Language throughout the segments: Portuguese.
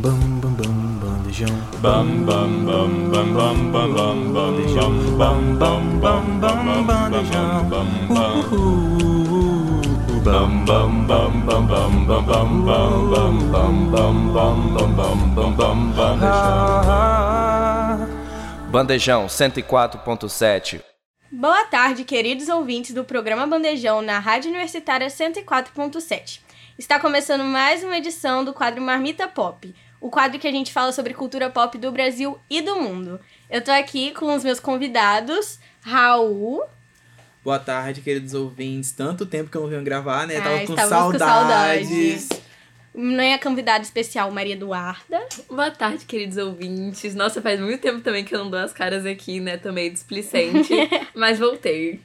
Bam bam bam bandejão. Bam bam bam bam bam bam bam bandejão. Bam bam bam bam bandejão. Bam bam bam bam bam bam bam bam bam bam bam bam bam bam bam bam bandejão. Bandejão 104.7. Boa tarde, queridos ouvintes do programa Bandejão na Rádio Universitária 104.7. Está começando mais uma edição do quadro Marmita Pop, o quadro que a gente fala sobre cultura pop do Brasil e do mundo. Eu tô aqui com os meus convidados, Raul. Boa tarde, queridos ouvintes. Tanto tempo que eu não venho gravar, né? Ah, Tava com estávamos com saudades. saudades. Minha convidada especial, Maria Eduarda. Boa tarde, queridos ouvintes. Nossa, faz muito tempo também que eu não dou as caras aqui, né? Tô meio displicente, mas voltei.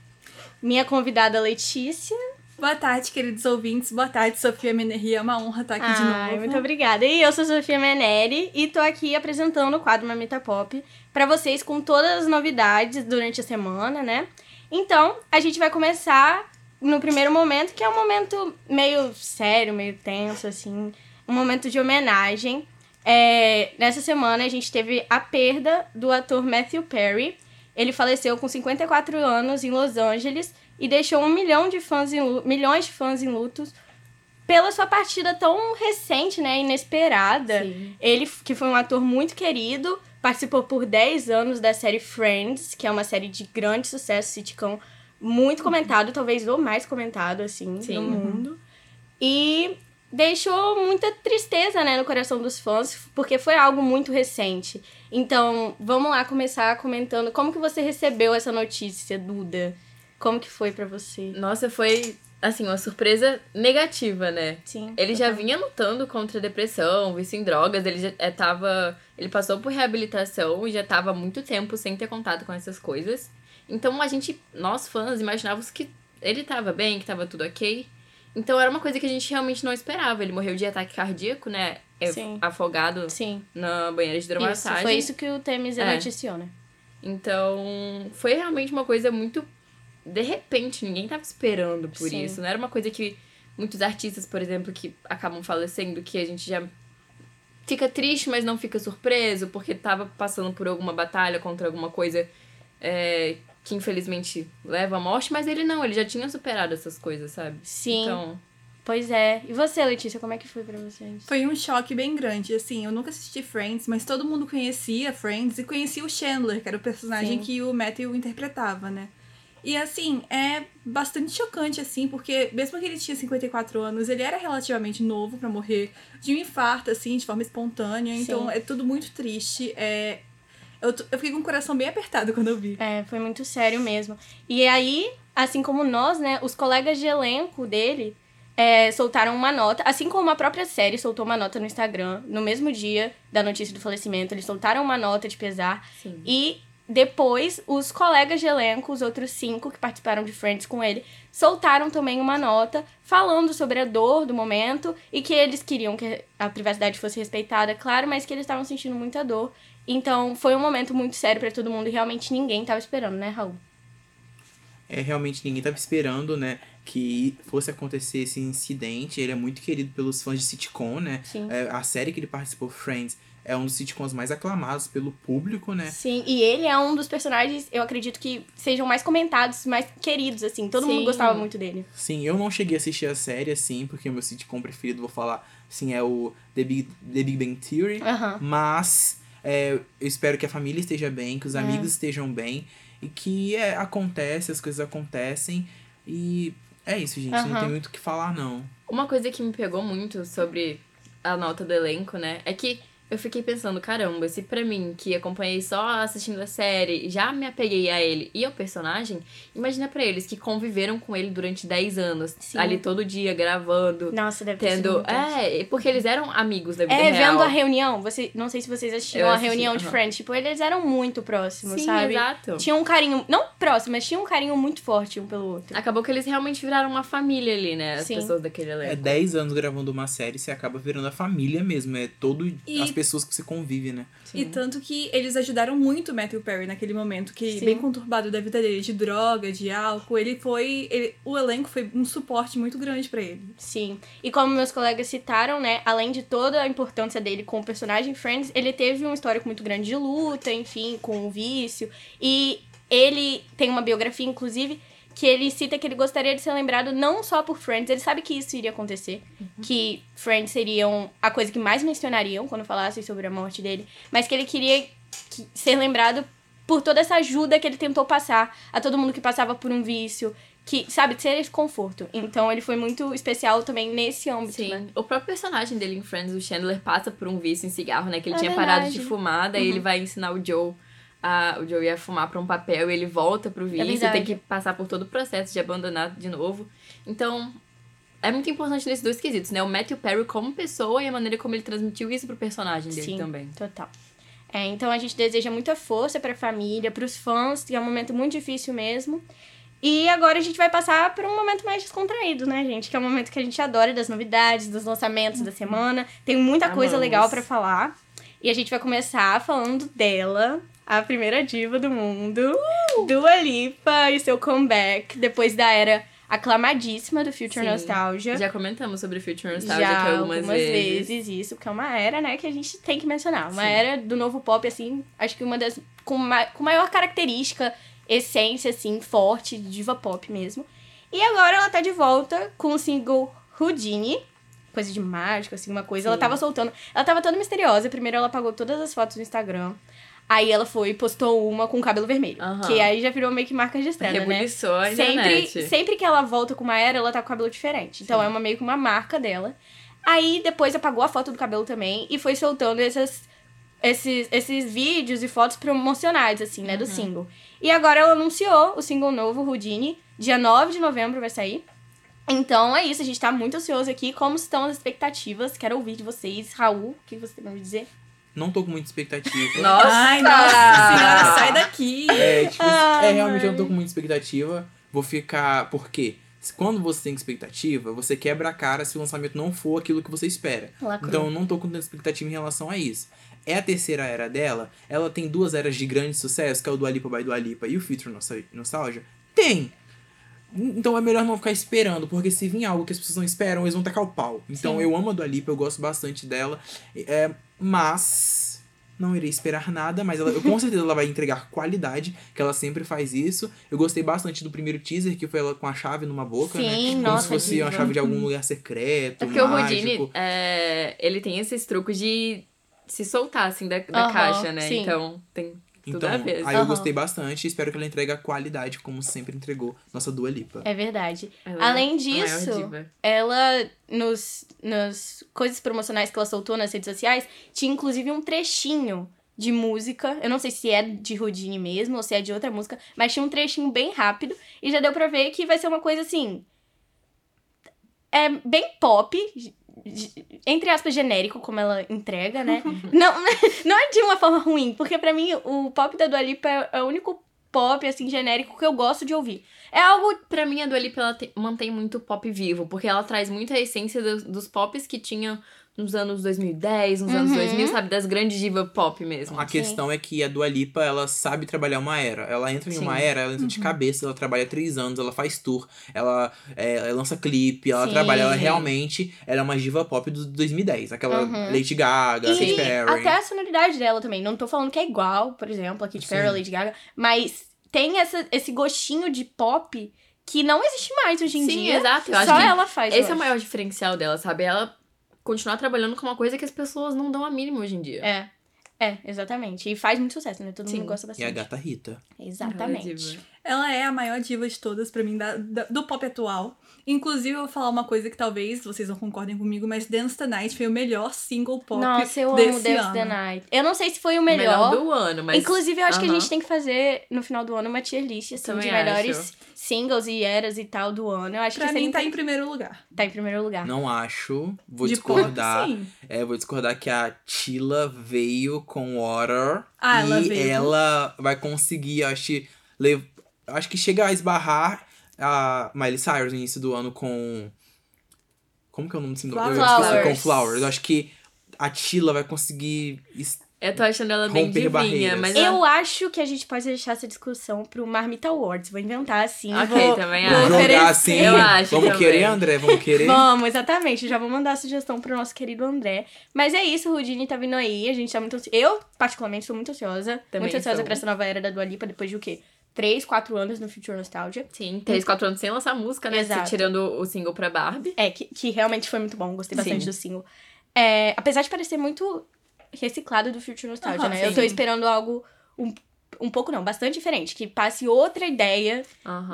Minha convidada, Letícia. Boa tarde, queridos ouvintes. Boa tarde, Sofia Menerri. É uma honra estar aqui de novo. muito obrigada. E eu sou Sofia Meneri e tô aqui apresentando o quadro Mamita Pop pra vocês com todas as novidades durante a semana, né? Então, a gente vai começar no primeiro momento, que é um momento meio sério, meio tenso, assim. Um momento de homenagem. É, nessa semana, a gente teve a perda do ator Matthew Perry. Ele faleceu com 54 anos em Los Angeles e deixou um milhão de fãs em milhões de fãs em lutos pela sua partida tão recente, né, inesperada. Sim. Ele, que foi um ator muito querido, participou por 10 anos da série Friends, que é uma série de grande sucesso, sitcom muito comentado, talvez o mais comentado, assim, Sim. no mundo. E deixou muita tristeza, né, no coração dos fãs, porque foi algo muito recente. Então, vamos lá começar comentando como que você recebeu essa notícia, Duda? Como que foi pra você? Nossa, foi, assim, uma surpresa negativa, né? Sim. Ele já vinha lutando contra a depressão, vício em drogas, ele já é, tava. Ele passou por reabilitação e já tava há muito tempo sem ter contato com essas coisas. Então a gente, nós fãs, imaginávamos que ele tava bem, que tava tudo ok. Então era uma coisa que a gente realmente não esperava. Ele morreu de ataque cardíaco, né? É, Sim. Afogado Sim. na banheira de Isso, hidromassagem. foi isso que o Temis É. noticiou, né? Então, foi realmente uma coisa muito. De repente, ninguém tava esperando por Sim. isso. Não era uma coisa que muitos artistas, por exemplo, que acabam falecendo, que a gente já fica triste, mas não fica surpreso, porque tava passando por alguma batalha contra alguma coisa é, que infelizmente leva à morte, mas ele não, ele já tinha superado essas coisas, sabe? Sim. Então, Pois é. E você, Letícia, como é que foi pra você? Foi um choque bem grande. Assim, eu nunca assisti Friends, mas todo mundo conhecia Friends e conhecia o Chandler, que era o personagem Sim. que o Matthew interpretava, né? E assim, é bastante chocante, assim, porque mesmo que ele tinha 54 anos, ele era relativamente novo pra morrer de um infarto, assim, de forma espontânea. Então Sim. é tudo muito triste. É... Eu, eu fiquei com o coração bem apertado quando eu vi. É, foi muito sério mesmo. E aí, assim como nós, né, os colegas de elenco dele é, soltaram uma nota, assim como a própria série soltou uma nota no Instagram, no mesmo dia da notícia do falecimento, eles soltaram uma nota de pesar. sim. E depois, os colegas de elenco, os outros cinco que participaram de Friends com ele, soltaram também uma nota falando sobre a dor do momento e que eles queriam que a privacidade fosse respeitada, claro, mas que eles estavam sentindo muita dor. Então, foi um momento muito sério pra todo mundo e realmente ninguém tava esperando, né, Raul? É, realmente ninguém tava esperando, né, que fosse acontecer esse incidente. Ele é muito querido pelos fãs de sitcom, né? Sim. É, a série que ele participou, Friends, é um dos sitcoms mais aclamados pelo público, né? Sim, e ele é um dos personagens, eu acredito que sejam mais comentados, mais queridos, assim. Todo mundo Sim. gostava muito dele. Sim, eu não cheguei a assistir a série, assim, porque o meu sitcom preferido, vou falar, sim, é o The Big, The Big Bang Theory. Aham. Mas é, eu espero que a família esteja bem, que os É. amigos estejam bem. E que é, acontece, as coisas acontecem. E é isso, gente. Não Aham. tem muito o que falar, não. Uma coisa que me pegou muito sobre a nota do elenco, né, é que eu fiquei pensando, caramba, se pra mim, que acompanhei só assistindo a série, já me apeguei a ele e ao personagem, imagina pra eles que conviveram com ele durante 10 anos, Sim. ali todo dia, gravando, Nossa, deve ter sido tendo... É, porque eles eram amigos da vida É, real. vendo a reunião, você, não sei se vocês assistiram Eu a assisti, reunião de aham. Friends, tipo, eles eram muito próximos, Sim, sabe? exato. Tinha um carinho, não próximo, mas tinha um carinho muito forte um pelo outro. Acabou que eles realmente viraram uma família ali, né, as Sim. pessoas daquele elenco. É 10 anos gravando uma série, você acaba virando a família mesmo. É todo. E as tem pessoas que você convive, né? E tanto que eles ajudaram muito o Matthew Perry naquele momento, que Sim. bem conturbado da vida dele, de droga, de álcool. Ele foi. ele- o elenco foi um suporte muito grande pra ele. Sim. E como meus colegas citaram, né, além de toda a importância dele com o personagem Friends, ele teve um histórico muito grande de luta, enfim, com o vício. E ele tem uma biografia, inclusive, que ele cita que ele gostaria de ser lembrado não só por Friends, ele sabe que isso iria acontecer, que Friends seriam a coisa que mais mencionariam quando falassem sobre a morte dele, mas que ele queria que- ser lembrado por toda essa ajuda que ele tentou passar a todo mundo que passava por um vício, que, sabe, ser esse conforto. Então ele foi muito especial também nesse âmbito, Sim. né? O próprio personagem dele em Friends, o Chandler, passa por um vício em cigarro, né? Que ele É tinha verdade. parado de fumar, daí ele vai ensinar o Joe. A, o Joe ia fumar pra um papel e ele volta pro vício, verdade. tem que passar por todo o processo de abandonar de novo. Então, é muito importante nesses dois quesitos, né? O Matthew Perry como pessoa e a maneira como ele transmitiu isso pro personagem dele Sim, também. total. É, então a gente deseja muita força pra família, pros fãs, que é um momento muito difícil mesmo. E agora a gente vai passar por um momento mais descontraído, né, gente? Que é um momento que a gente adora das novidades, dos lançamentos da semana. Tem muita coisa Amamos. legal pra falar. E a gente vai começar falando dela, a primeira diva do mundo, Dua Lipa e seu comeback depois da era aclamadíssima do Future Sim. Nostalgia. Já comentamos sobre Future Nostalgia Já aqui algumas, vezes. vezes. isso, porque é uma era, né, que a gente tem que mencionar. Uma era do novo pop, assim, acho que uma das. com, ma com maior característica, essência, assim, forte, de diva pop mesmo. E agora ela tá de volta com o single Houdini. Coisa de mágico, assim, uma coisa. Ela Sim. tava soltando. Ela tava toda misteriosa. Primeiro ela apagou todas as fotos no Instagram. Aí ela foi e postou uma com cabelo vermelho. Aham. Que aí já virou meio que marca registrada, né? Rebuliçou a sempre, internet. sempre que ela volta com uma era, ela tá com cabelo diferente. Então é uma, meio que uma marca dela. Aí depois apagou a foto do cabelo também e foi soltando essas, esses, esses vídeos e fotos promocionais, assim, né, do single. E agora ela anunciou o single novo, Houdini, dia 9 de novembro vai sair. Então é isso, a gente tá muito ansioso aqui. Como estão as expectativas? Quero ouvir de vocês. Raul, o que você tem pra me dizer? Não tô com muita expectativa. Nossa! Ai, nossa senhora, sai daqui! É, tipo, Ai, é, realmente eu não tô com muita expectativa. Vou ficar. Por quê? Quando você tem expectativa, você quebra a cara se o lançamento não for aquilo que você espera. Lacrou. Então eu não tô com tanta expectativa em relação a isso. É a terceira era dela. Ela tem duas eras de grande sucesso, que é o do Alipa by Dua Lipa e o Future Nostal- Nostalgia. Tem! Então é melhor não ficar esperando, porque se vir algo que as pessoas não esperam, eles vão tacar o pau. Então Sim. eu amo a Dua Lipa, eu gosto bastante dela. É, mas não irei esperar nada, mas ela, eu, com certeza ela vai entregar qualidade, que ela sempre faz isso. Eu gostei bastante do primeiro teaser, que foi ela com a chave numa boca, né? Sim, Como nossa, se fosse diva. uma chave de algum lugar secreto, É porque o mágico. Houdini, é, ele tem esses truques de se soltar, assim, da, da Aham, caixa, né? sim. Então, tem Então, aí eu Aham. gostei bastante e espero que ela entregue a qualidade, como sempre entregou nossa Dua Lipa. É verdade. Ela é Além disso, ela, nos, nos coisas promocionais que ela soltou nas redes sociais, tinha inclusive um trechinho de música. Eu não sei se é de Houdini mesmo ou se é de outra música, mas tinha um trechinho bem rápido e já deu pra ver que vai ser uma coisa assim. É bem pop, entre aspas, genérico, como ela entrega, né? não, não é de uma forma ruim, porque pra mim o pop da Dua Lipa é, é o único pop, assim, genérico que eu gosto de ouvir. É algo Pra mim, a Dua Lipa, ela te- mantém muito pop vivo, porque ela traz muita essência dos, dos pops que tinha nos anos 2010, nos anos Uhum. 2000, sabe? Das grandes divas pop mesmo. A questão é que a Dua Lipa, ela sabe trabalhar uma era. Ela entra em uma Sim. era, ela entra de cabeça, ela trabalha três anos, ela faz tour, ela, é, ela lança clipe, ela Sim. trabalha, ela realmente, ela é uma diva pop do 2010. Aquela Uhum. Lady Gaga, E Katy Perry. até a sonoridade dela também. Não tô falando que é igual, por exemplo, a Katy Perry, a Sim. Lady Gaga, mas tem essa, esse gostinho de pop que não existe mais hoje em Sim, dia. exato. Eu acho Só que ela faz. esse é o maior diferencial dela, sabe? Ela continuar trabalhando com uma coisa que as pessoas não dão a mínima hoje em dia. É. É, exatamente. E faz muito sucesso, né? Todo Sim. mundo gosta E bastante. a gata Rita. Exatamente. Ela é a maior diva de todas pra mim, da, da- do pop atual. Inclusive, eu vou falar uma coisa que talvez vocês não concordem comigo, mas Dance the Night foi o melhor single pop Nossa, eu amo Dance ano. the Night. Eu não sei se foi o O melhor. melhor do ano, mas. Inclusive, eu acho que a gente tem que fazer no final do ano uma tier list assim, Também de melhores acho. singles e eras e tal do ano. Eu acho Pra que mim, tá em primeiro lugar. tá em primeiro lugar. Não acho. Vou de discordar. pop, sim. É, vou discordar que a Tila veio com Water. Ah, e ela veio. ela vai conseguir, acho lev- acho que chega a esbarrar a Miley Cyrus no início do ano com. Como que é o nome do single? Eu Flowers. esqueci, Com Flowers. Eu acho que a Tila vai conseguir. Eu tô achando ela bem divinha, barreiras. mas ela- Eu acho que a gente pode deixar essa discussão pro Marmita Awards. Vou inventar assim. Ok, vou, também vou acho. Jogar oferecer. assim. Eu acho Vamos também. querer, André? Vamos querer? Vamos, exatamente. Já vou mandar a sugestão pro nosso querido André. Mas é isso, o Rudine tá vindo aí. A gente tá muito ansi- Eu, particularmente, sou muito ansiosa. Também muito ansiosa sou. pra essa nova era da Dua Lipa, depois de o quê? Três, quatro anos no Future Nostalgia. Sim, três, quatro anos sem lançar música, né? Exato. Tirando o single pra Barbie. É, que, que realmente foi muito bom. Gostei bastante Sim. do single. É, apesar de parecer muito reciclado do Future Nostalgia, né? Eu sim. tô esperando algo um, um pouco, não, bastante diferente. Que passe outra ideia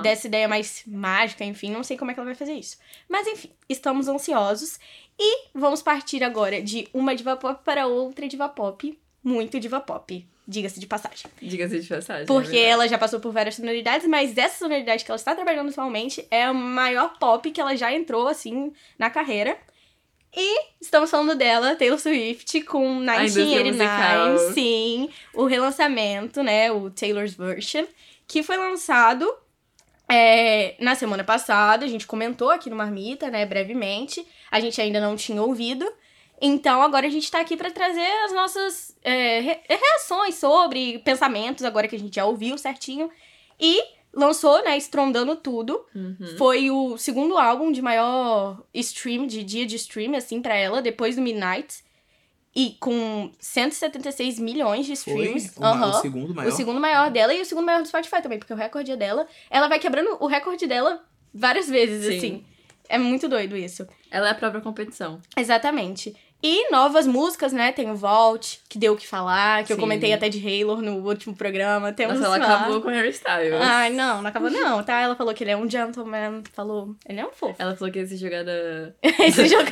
dessa ideia mais mágica, enfim, não sei como é que ela vai fazer isso. Mas enfim, estamos ansiosos e vamos partir agora de uma diva pop para outra diva pop, muito diva pop, diga-se de passagem. Diga-se de passagem. Porque é ela já passou por várias sonoridades, mas essa sonoridade que ela está trabalhando atualmente é a maior pop que ela já entrou, assim, na carreira. E estamos falando dela, Taylor Swift, com A indústria 1989, musical. sim, o relançamento, né, o Taylor's Version, que foi lançado é, na semana passada, a gente comentou aqui no Marmita, né, brevemente, a gente ainda não tinha ouvido, então agora a gente tá aqui pra trazer as nossas é, re- reações sobre pensamentos, agora que a gente já ouviu certinho, e lançou, né, estrondando tudo, Uhum. foi o segundo álbum de maior stream, de dia de stream, assim, pra ela, depois do Midnight. E com 176 milhões de Foi streams. o, ma- o segundo O maior. segundo maior dela e o segundo maior do Spotify também, porque o recorde é dela. Ela vai quebrando o recorde dela várias vezes, Sim. assim. É muito doido isso. Ela é a própria competição. Exatamente. E novas músicas, né? Tem o Vault, que deu o que falar, que eu Sim. comentei até de Halo no último programa. Temos Nossa, ela lá. acabou com o Harry Styles. Ai, não, não acabou não, tá? Ela falou que ele é um gentleman, falou... Ele é um fofo. Ela falou que ia ser jogada Esse jogo...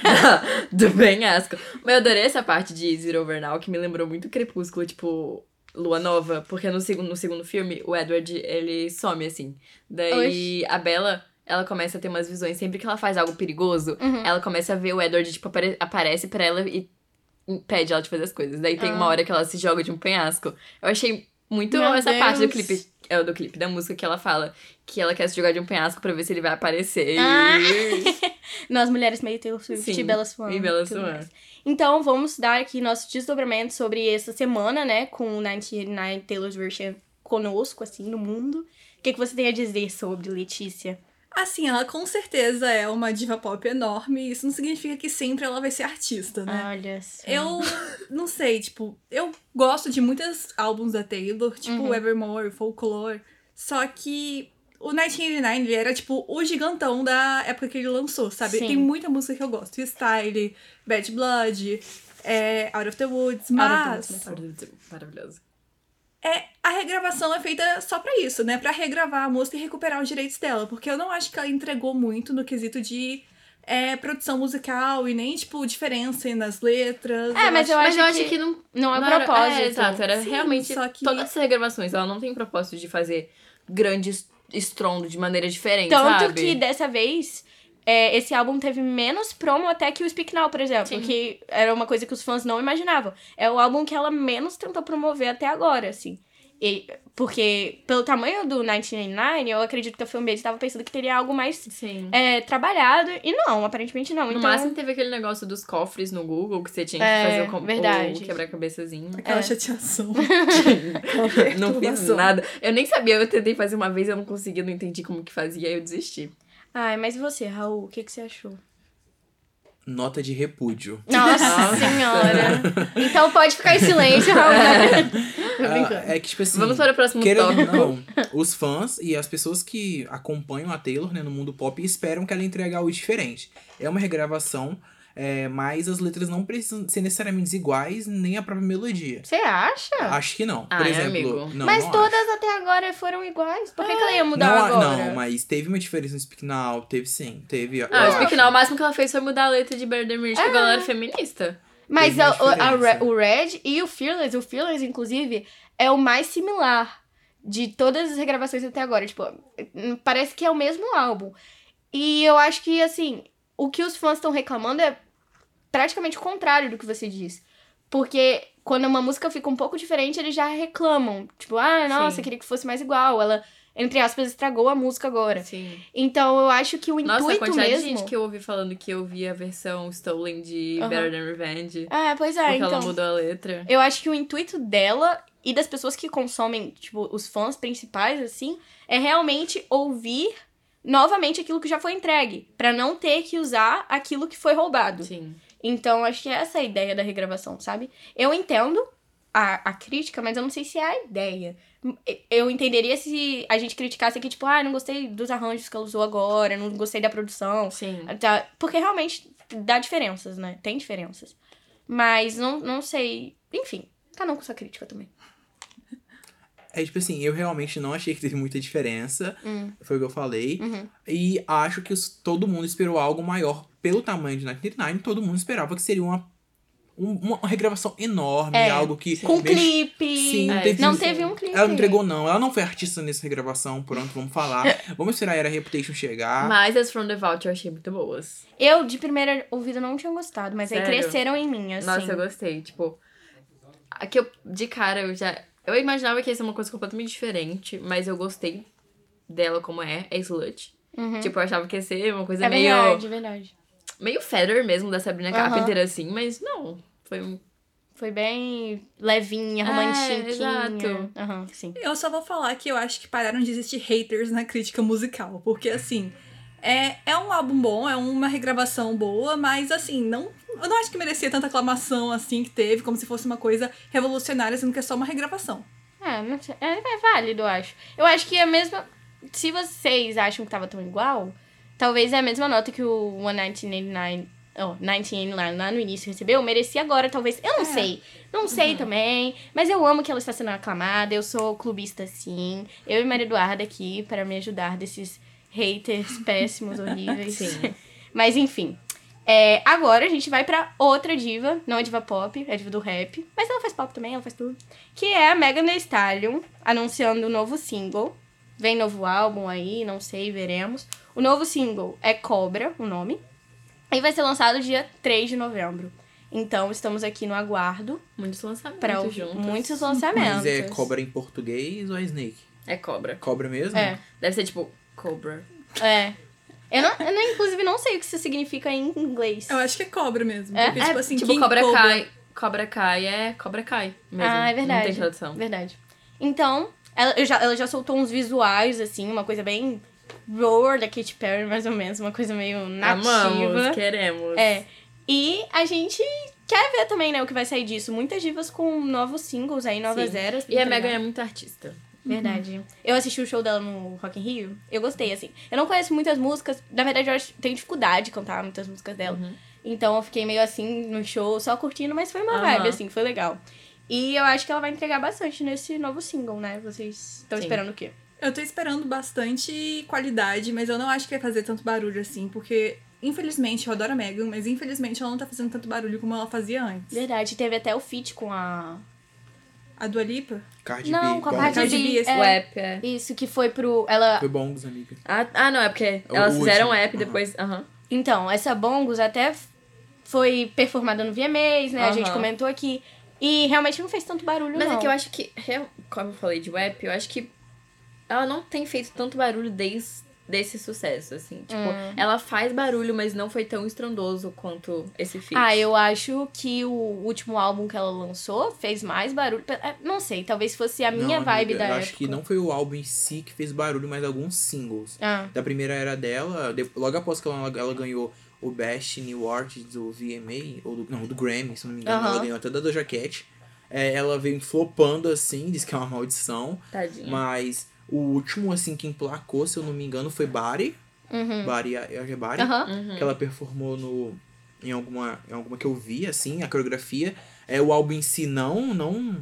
do penhasco. Mas eu adorei essa parte de Zero Over Now, que me lembrou muito Crepúsculo, tipo, Lua Nova. Porque no segundo, no segundo filme, o Edward, ele some, assim. Daí a Bella, ela começa a ter umas visões. Sempre que ela faz algo perigoso, Uhum. ela começa a ver o Edward, tipo, apare- aparece pra ela e impede ela de fazer as coisas. Daí tem Ah. uma hora que ela se joga de um penhasco. Eu achei muito Meu essa parte do Deus. clipe. É, do clipe, da música que ela fala que ela quer se jogar de um penhasco pra ver se ele vai aparecer. Ah. Nós mulheres meio Taylor Swift Sim, e Bella Swan. e tudo Swan. Então, vamos dar aqui nosso desdobramento sobre essa semana, né? Com o 1989 Taylor's Version conosco, assim, no mundo. O que, que você tem a dizer sobre, Letícia? Assim, ela com certeza é uma diva pop enorme. Isso não significa que sempre ela vai ser artista, né? Olha só. Eu não sei, tipo, eu gosto de muitos álbuns da Taylor, tipo Uhum. Evermore, Folklore. Só que o 1989 ele era, tipo, o gigantão da época que ele lançou, sabe? Sim. Tem muita música que eu gosto. Style, Bad Blood, é, Out of the Woods, of the mas Woods, Maravilhoso. É, a regravação é feita só pra isso, né? Pra regravar a música e recuperar os direitos dela. Porque eu não acho que ela entregou muito no quesito de é, produção musical e nem, tipo, diferença nas letras. É, mas eu Mas acho eu acho que que não, não é não era- propósito. É, exato, era Sim, realmente só que- todas essas regravações, ela não tem propósito de fazer grandes estrondo de maneira diferente, Tanto sabe? que dessa vez, é, esse álbum teve menos promo até que o Speak Now, por exemplo. Sim. Que era uma coisa que os fãs não imaginavam. É o álbum que ela menos tentou promover até agora, assim. E- porque, pelo tamanho do 1989, eu acredito que a fanbase estava pensando que teria algo mais Sim. é, trabalhado. E não, aparentemente não. No então, máximo teve aquele negócio dos cofres no Google que você tinha que É, fazer o, verdade. o quebra-cabeçazinho. Aquela É. chateação. não fiz nada. Eu nem sabia, eu tentei fazer uma vez, eu não consegui, não entendi como que fazia, aí eu desisti. Ai, mas e você, Raul? O que, que você achou? Nota de repúdio. Nossa senhora! então pode ficar em silêncio, Raul. Brincando. Ah, é que, tipo assim. Vamos para o próximo Querendo ou tópico. não, os fãs e as pessoas que acompanham a Taylor né, no mundo pop esperam que ela entregue algo diferente. É uma regravação, é, mas as letras não precisam ser necessariamente iguais, nem a própria melodia. Você acha? Acho que não. Por Ah, é, exemplo, amigo. não, mas não todas acho. até agora foram iguais. Por que, que ela ia mudar não, agora? Não, mas teve uma diferença no Speak Now, teve sim, teve. Ah, o Speak Now, o máximo que ela fez foi mudar a letra de Bird Mirage, que agora era feminista. Mas a- o- a diferença. o Red e o Fearless, o Fearless, inclusive, é o mais similar de todas as regravações até agora. Tipo, parece que é o mesmo álbum. E eu acho que, assim, o que os fãs estão reclamando é praticamente o contrário do que você diz. Porque quando uma música fica um pouco diferente, eles já reclamam. Tipo, ah, nossa, Sim. queria que fosse mais igual. Ela entre aspas, estragou a música agora. Sim. Então eu acho que o Nossa, a intuito quantidade mesmo. de gente que eu ouvi falando que eu vi a versão Stolen de Aham. Better Than Revenge. É, pois é, porque então. ela mudou a letra. Eu acho que o intuito dela e das pessoas que consomem, tipo, os fãs principais, assim, é realmente ouvir novamente aquilo que já foi entregue. Pra não ter que usar aquilo que foi roubado. Sim. Então, acho que essa é a ideia da regravação, sabe? Eu entendo a, a crítica, mas eu não sei se é a ideia. Eu entenderia se a gente criticasse aqui, tipo, ah, não gostei dos arranjos que ela usou agora, não gostei da produção. Sim. Tá, porque realmente dá diferenças, né? Tem diferenças. Mas não, não sei. Enfim, cada um com sua crítica também. É tipo assim, eu realmente não achei que teve muita diferença. Hum. Foi o que eu falei. Uhum. E acho que todo mundo esperou algo maior. Pelo tamanho de 99, todo mundo esperava que seria uma, um- uma, regravação enorme, É. algo que. Com mex- clipe. Sim, É, teve não isso. teve um clipe. Ela não entregou, não. Ela não foi artista nessa regravação. Pronto, vamos falar. vamos esperar a Era Reputation chegar. Mas as From the Vault eu achei muito boas. Eu, de primeira ouvida, não tinha gostado, mas aí Sério? cresceram em mim, assim. Nossa, eu gostei. Tipo, aqui eu, de cara, eu já. Eu imaginava que ia ser uma coisa completamente diferente, mas eu gostei dela como é, é slut. Uhum. Tipo, eu achava que ia ser uma coisa é meio. verdade, é verdade. Meio Feather mesmo da Sabrina. Carpenter, assim, mas não. Foi um. Foi bem levinha, É, romantiquinha. exato. Aham, sim. Eu só vou falar que eu acho que pararam de existir haters na crítica musical. Porque, assim, é, é um álbum bom, é uma regravação boa, mas, assim, não, eu não acho que merecia tanta aclamação assim que teve, como se fosse uma coisa revolucionária, sendo que é só uma regravação. É, não sei. É, é válido, eu acho. Eu acho que é a mesma. Se vocês acham que tava tão igual, talvez é a mesma nota que o 1989. Oh, 1989 lá no início recebeu, merecia agora, talvez. Eu não É. sei. Não sei também. Mas eu amo que ela está sendo aclamada. Eu sou clubista, sim. Eu e Maria Eduarda aqui para me ajudar desses haters péssimos, horríveis. Sim. Mas enfim. É, agora a gente vai pra outra diva, não é diva pop, é diva do rap. Mas ela faz pop também, ela faz tudo. Que é a Megan Thee Stallion, anunciando o novo single. Vem novo álbum aí, não sei, veremos. O novo single é Cobra, o nome. E vai ser lançado dia 3 de novembro. Então estamos aqui no aguardo Muitos lançamentos para ouvir juntos. muitos lançamentos. Mas é cobra em português ou é snake? É cobra. Cobra mesmo? É, Deve ser tipo Cobra. é. Eu, não, eu não, inclusive, não sei o que isso significa em inglês. Eu acho que é cobra mesmo. É? Porque, tipo assim, tipo, Cobra Cobra- Kai. Cobra Kai é Cobra Kai mesmo. Ah, é verdade. Não tem tradução. Verdade. Então, ela, eu já, ela já soltou uns visuais, assim, uma coisa bem roar da Katy Perry, mais ou menos, uma coisa meio nativa. Amamos, queremos. É. E a gente quer ver também, né, o que vai sair disso. Muitas divas com novos singles aí, novas Sim. eras. E a Megan é muito artista. Verdade. Eu assisti o show dela no Rock in Rio. Eu gostei, assim. Eu não conheço muitas músicas. Na verdade, eu tenho dificuldade de cantar muitas músicas dela. Uhum. Então eu fiquei meio assim no show, só curtindo, mas foi uma Aham. vibe, assim, foi legal. E eu acho que ela vai entregar bastante nesse novo single, né? Vocês estão esperando o quê? Eu tô esperando bastante qualidade, mas eu não acho que vai fazer tanto barulho assim, porque, infelizmente, eu adoro a Megan, mas infelizmente ela não tá fazendo tanto barulho como ela fazia antes. Verdade, teve até o feat com a. A Dua Lipa? Cardi Não, B, com a. Cardi Cardi B. B, esse é. O app é. Isso, que foi pro. Ela. Foi bongos, amiga. Ah, ah, não, é porque O elas último. fizeram app Aham. depois. Aham. Então, essa Bongos até foi performada no VMAs, né? A gente comentou aqui. E realmente não fez tanto barulho, Mas não. é que eu acho que, como eu falei de app, eu acho que ela não tem feito tanto barulho desde desse sucesso, assim. Tipo, Hum. ela faz barulho, mas não foi tão estrondoso quanto esse feat. Ah, eu acho que o último álbum que ela lançou fez mais barulho. É, Não sei, talvez fosse a minha Não, vibe amiga, da eu época. acho que não foi o álbum em si que fez barulho, mas alguns singles. Ah, Da primeira era dela, de- logo após que ela, ela ganhou o Best New Artist do VMA, ou do, não, do Grammy, se não me engano, Aham. ela ganhou até da Doja Cat. É, ela veio flopando assim, diz que é uma maldição. Tadinha. Mas o último, assim, que emplacou, se eu não me engano, foi Bari. uhum. Bari, é Bari. Aham. Uhum. Que ela performou no, em, alguma, em alguma que eu vi, assim, a coreografia. É, o álbum em si não, não,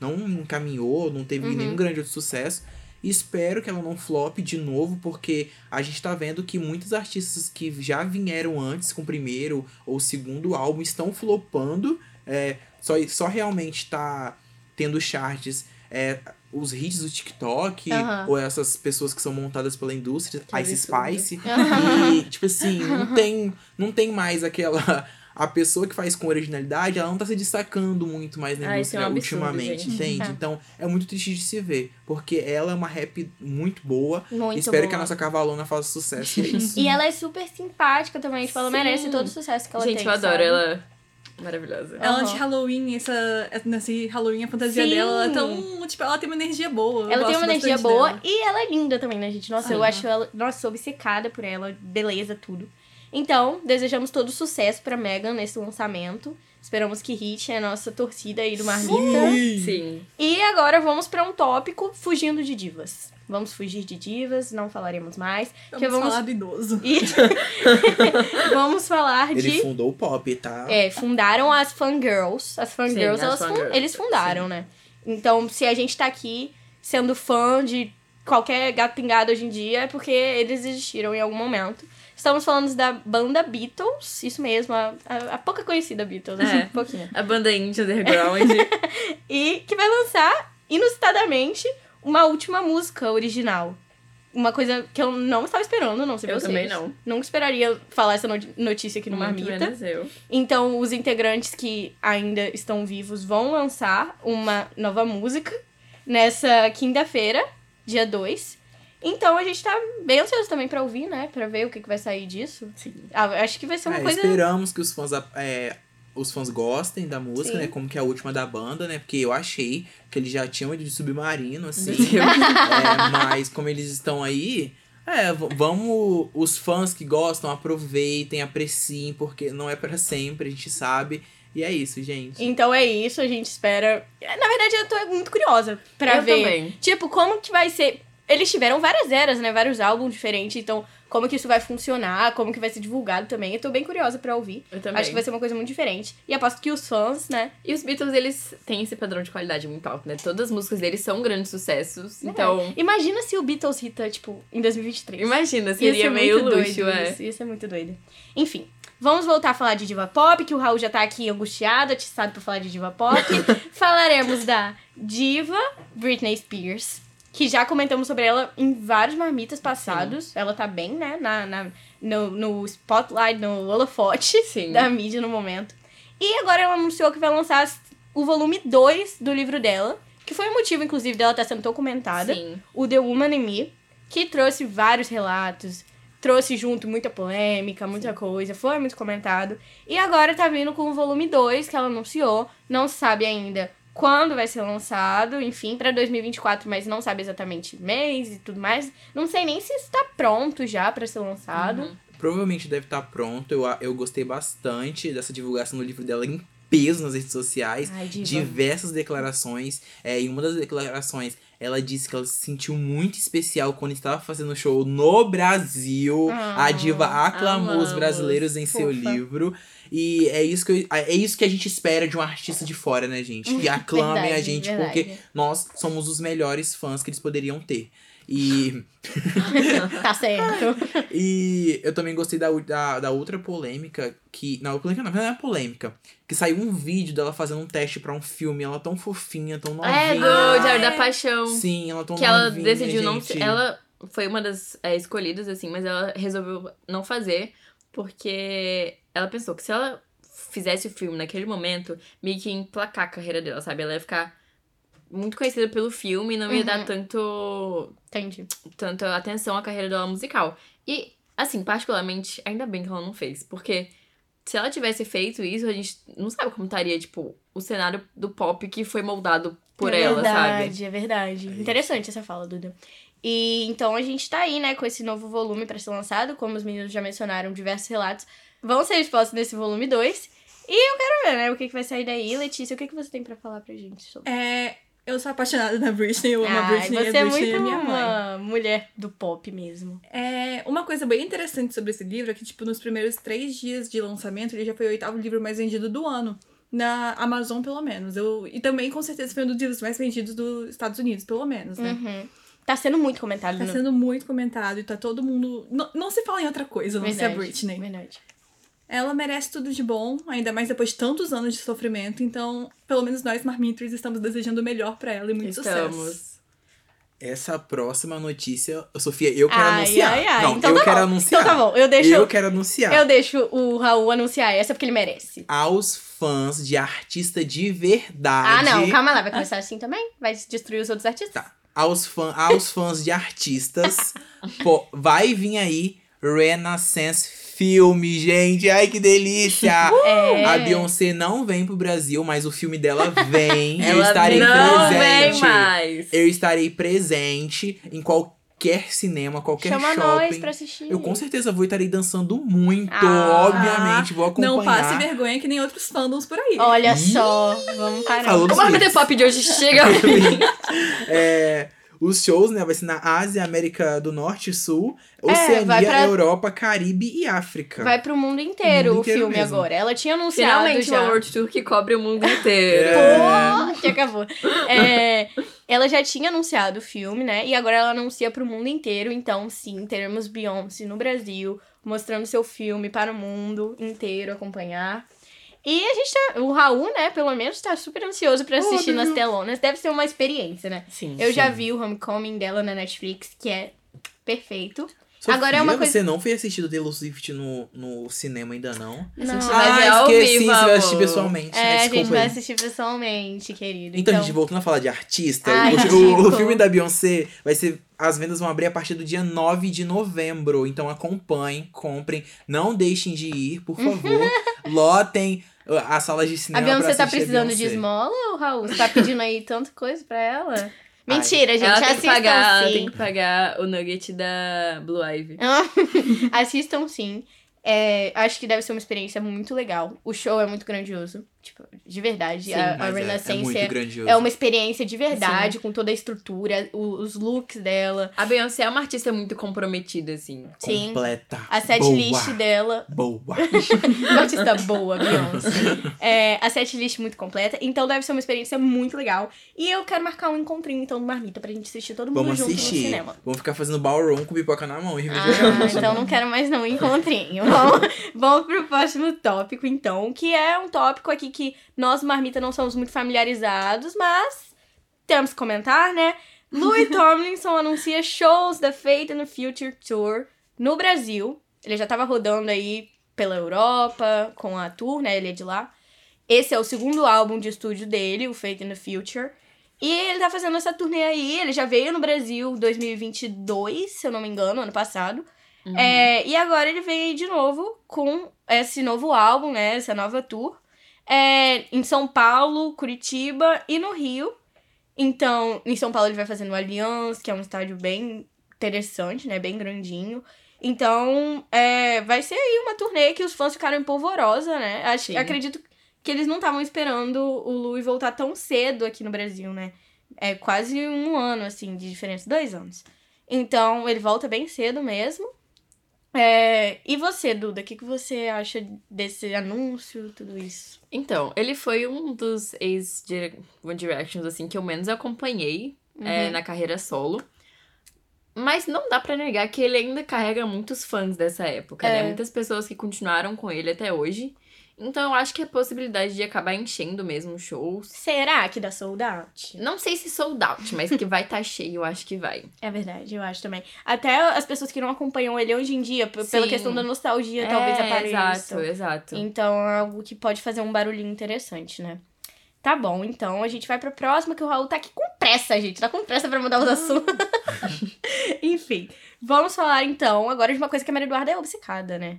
não encaminhou, não teve Uhum. nenhum grande sucesso. E espero que ela não flop de novo, porque a gente tá vendo que muitos artistas que já vieram antes com o primeiro ou segundo álbum estão flopando. É, só, só realmente tá tendo charts é, os hits do TikTok, Aham. ou essas pessoas que são montadas pela indústria, Ice absurdo. Spice. Aham. E, tipo assim, não tem, não tem mais aquela a pessoa que faz com originalidade, ela não tá se destacando muito mais na Ah, isso é um indústria absurdo, ultimamente, gente. entende? É. Então, é muito triste de se ver, porque ela é uma rap muito boa. Muito Espero boa. que a nossa cavalona faça sucesso, e é isso. E ela é super simpática também, tipo, ela Sim. merece todo o sucesso que ela Gente, tem. eu adoro sabe? ela. Maravilhosa. Ela Aham. de Halloween, essa, nesse Halloween, a fantasia Sim. dela é tão. Tipo, ela tem uma energia boa. Ela tem uma energia boa dela. e ela é linda também, né, gente? Nossa, eu Sim. acho ela. Nossa, sou obcecada por ela, beleza, tudo. Então, desejamos todo sucesso pra Megan nesse lançamento. Esperamos que hit a nossa torcida aí do Marmita. Sim. E agora vamos pra um tópico fugindo de divas. Vamos fugir de divas, não falaremos mais. Vamos, que vamos falar do idoso. E vamos falar Ele de. fundou o pop, tá? É, fundaram as fangirls. As fangirls, Sim, as elas fun- fangirls, eles fundaram, né? Então, se a gente tá aqui sendo fã de qualquer gato pingado hoje em dia, é porque eles existiram em algum momento. Estamos falando da banda Beatles, isso mesmo, a, a, a pouca conhecida Beatles, É. um pouquinho. A banda indie underground. E que vai lançar, inusitadamente, uma última música original. Uma coisa que eu não estava esperando, não sei Eu vocês. também não. Nunca esperaria falar essa no- notícia aqui no Muito Marmita. menos eu. Então, os integrantes que ainda estão vivos vão lançar uma nova música nessa quinta-feira, dia 2. Então, a gente tá bem ansioso também pra ouvir, né? Pra ver o que, que vai sair disso. Sim. Ah, acho que vai ser uma É, coisa. Esperamos que os fãs, é, os fãs gostem da música, Sim. né? Como que é a última da banda, né? Porque eu achei que eles já tinham ido de submarino, assim. É, mas como eles estão aí, é, vamos. Os fãs que gostam, aproveitem, apreciem, porque não é pra sempre, a gente sabe. E é isso, gente. Então é isso, a gente espera. Na verdade, eu tô muito curiosa pra Eu ver. também. Tipo, como que vai ser. Eles tiveram várias eras, né? Vários álbuns diferentes. Então, como que isso vai funcionar, como que vai ser divulgado também. Eu tô bem curiosa pra ouvir. Eu também. Acho que vai ser uma coisa muito diferente. E aposto que os fãs, né? E os Beatles, eles têm esse padrão de qualidade muito alto, né? Todas as músicas deles são grandes sucessos. Então, É. Imagina se o Beatles hita, tipo, em 2023. imagina, Ia seria ser meio muito luxo, doido é. Isso, ser muito doido. Enfim, vamos voltar a falar de diva pop, que o Raul já tá aqui angustiado, atiçado pra falar de diva pop. Falaremos da diva Britney Spears, que já comentamos sobre ela em vários marmitas passados. Ela tá bem, né, na, na- no, no spotlight, no holofote Sim. da mídia no momento. E agora ela anunciou que vai lançar o volume 2 do livro dela, que foi o motivo, inclusive, dela estar sendo documentada Sim. o The Woman in Me, que trouxe vários relatos, trouxe junto muita polêmica, muita coisa, foi muito comentado. E agora tá vindo com o volume 2 que ela anunciou, não se sabe ainda quando vai ser lançado, enfim, pra 2024, mas não sabe exatamente mês e tudo mais. Não sei nem se está pronto já pra ser lançado. Provavelmente deve estar pronto. Eu, eu gostei bastante dessa divulgação do livro dela em peso nas redes sociais. Ai, diversas declarações. É, em uma das declarações, ela disse que ela se sentiu muito especial quando estava fazendo show no Brasil. Ah, a diva aclamou os amamos. brasileiros em seu livro. E é isso, que eu- é isso que a gente espera de um artista de fora, né, gente? Que aclamem a Verdade, gente, verdade. porque nós somos os melhores fãs que eles poderiam ter. E, Tá certo. e eu também gostei da, da, da outra polêmica, que. Não, polêmica não, não é polêmica. Que saiu um vídeo dela fazendo um teste pra um filme. Ela tão fofinha, tão novinha. É, do Diário é. da Paixão. Sim, ela tão que ela novinha, decidiu não gente. Ela foi uma das é, escolhidas, assim, mas ela resolveu não fazer porque ela pensou que se ela fizesse o filme naquele momento, meio que emplacar a carreira dela, sabe? Ela ia ficar muito conhecida pelo filme e não ia Uhum. dar tanto, Entendi. tanta atenção à carreira dela musical. E, assim, particularmente, ainda bem que ela não fez, porque se ela tivesse feito isso, a gente não sabe como estaria, tipo, o cenário do pop que foi moldado por é ela, sabe? verdade, É verdade, Interessante essa fala, Duda. E então a gente tá aí, né, com esse novo volume pra ser lançado, como os meninos já mencionaram, diversos relatos vão ser expostos nesse volume 2. E eu quero ver, né, o que, que vai sair daí. Letícia, o que, que você tem pra falar pra gente sobre É, eu sou apaixonada na Britney, eu amo a Ai, Britney, você a é Britney muito é minha mãe. uma mulher do pop mesmo. É, uma coisa bem interessante sobre esse livro é que, tipo, nos primeiros três dias de lançamento, ele já foi o oitavo livro mais vendido do ano. Na Amazon, pelo menos. Eu, e também, com certeza, foi um dos livros mais vendidos dos Estados Unidos, pelo menos, né? Uhum. Tá sendo muito comentado Tá no... sendo muito comentado e tá todo mundo. Não, não se fala em outra coisa, não ser a Verdade, Britney. Verdade. Ela merece tudo de bom, ainda mais depois de tantos anos de sofrimento. Então, pelo menos nós, Marmitres, estamos desejando o melhor pra ela e muito sucesso. Estamos. Essa próxima notícia, Sofia, eu quero Ai, anunciar. ai, ai. Não, Então eu tá quero bom. anunciar. Então tá bom, eu deixo- Eu quero anunciar. Eu deixo o Raul anunciar essa porque ele merece. Aos fãs de artista de verdade. Ah, não, calma lá, vai começar assim também? Vai destruir os outros artistas? Tá. Aos, fã, aos fãs de artistas, pô, vai vir aí Renaissance Filme, gente. Ai, que delícia! É. A Beyoncé não vem pro Brasil, mas o filme dela vem. eu estarei não presente. vem mais. Eu estarei presente em qualquer cinema, qualquer Chama shopping. nós pra assistir. Eu com certeza vou estarei dançando muito, Ah. obviamente. Vou acompanhar. Não passe vergonha que nem outros fandoms por aí. Olha só, vamos parar. Falou O dos Marmita livros. Pop de hoje chega. É, os shows, né, vai ser na Ásia, América do Norte e Sul, É, Oceania, pra- Europa, Caribe e África. Vai pro mundo inteiro O mundo o inteiro filme mesmo. agora. Ela tinha anunciado Finalmente já. uma World Tour que cobre o mundo inteiro. É. Pô, que acabou. É, ela já tinha anunciado o filme, né? E agora ela anuncia pro mundo inteiro. Então, sim, teremos Beyoncé no Brasil, mostrando seu filme para o mundo inteiro acompanhar. E a gente tá. O Raul, né, pelo menos, tá super ansioso pra assistir nas telonas. Deve ser uma experiência, né? Sim. Eu já vi o Homecoming dela na Netflix, que é perfeito. Sofia, Agora é uma coisa- você não foi assistir o Taylor Swift no, no cinema ainda não? Não. vai ver Ah, esqueci, vivo, você vai assistir pessoalmente, É, né? a gente vai assistir pessoalmente, querido. Então, gente, voltando a falar de artista, Ai, o- o, o filme da Beyoncé vai ser. As vendas vão abrir a partir do dia 9 de novembro. Então acompanhem, comprem. Não deixem de ir, por favor. Lotem uh, as salas de A cinema. Beyoncé pra tá a precisando de Beyoncé. esmola, ou Raul? Você tá pedindo aí tanta coisa pra ela? Mentira, gente. Ela tem que, assistam pagar, sim. tem que pagar o nugget da Blue Ivy. assistam sim. É, acho que deve ser uma experiência muito legal. O show é muito grandioso. Tipo, de verdade. Sim, a, a Mas é- é, Renaissance é, é uma experiência de verdade, com toda a estrutura, o- os looks dela, A Beyoncé é uma artista muito comprometida, assim. sim. Completa. A setlist dela Boa. Uma artista boa, Beyoncé. É, a setlist muito completa. Então deve ser uma experiência muito legal. E eu quero marcar um encontrinho, então, do Marmita, pra gente assistir todo mundo Vamos junto no assistir. cinema. Vamos ficar fazendo ballroom com pipoca na mão e Ah, então não quero mais não encontrinho. Vamos, vamos pro próximo tópico, então, que é um tópico aqui que nós, Marmita, não somos muito familiarizados, mas temos que comentar, né? Louis Tomlinson anuncia shows da Fate and the Future Tour no Brasil. Ele já tava rodando aí pela Europa com a tour, né? Ele é de lá. Esse é o segundo álbum de estúdio dele, o Fate in the Future. E ele tá fazendo essa turnê aí, ele já veio no Brasil em 2022, se eu não me engano, ano passado. É, e agora ele vem aí de novo com esse novo álbum, né? Essa nova tour. É, em São Paulo, Curitiba e no Rio. Então, em São Paulo ele vai fazendo o Allianz, que é um estádio bem interessante, né? Bem grandinho. Então, é, vai ser aí uma turnê que os fãs ficaram em polvorosa, né? Acho, Sim. acredito que eles não estavam esperando o Louis voltar tão cedo aqui no Brasil, né? É quase um ano, assim, de diferença, dois anos. Então, ele volta bem cedo mesmo. É, e você, Duda, o que, que você acha desse anúncio, tudo isso? Então, ele foi um dos ex-One Directions, assim, que eu menos acompanhei é, Uhum. na carreira solo. Mas não dá pra negar que ele ainda carrega muitos fãs dessa época, É. né? Muitas pessoas que continuaram com ele até hoje. Então, eu acho que a possibilidade de acabar enchendo mesmo shows. Será que dá sold out? Não sei se sold out, mas que vai estar cheio, eu acho que vai. É verdade, eu acho também. Até as pessoas que não acompanham ele hoje em dia, p- pela Sim. questão da nostalgia, talvez É, apareça. Exato, exato. Então é algo que pode fazer um barulhinho interessante, né? Tá bom, então a gente vai pra próxima, que o Raul tá aqui com pressa, gente. Tá com pressa pra mudar os assuntos. Enfim, vamos falar então agora de uma coisa que a Maria Eduarda é obcecada, né?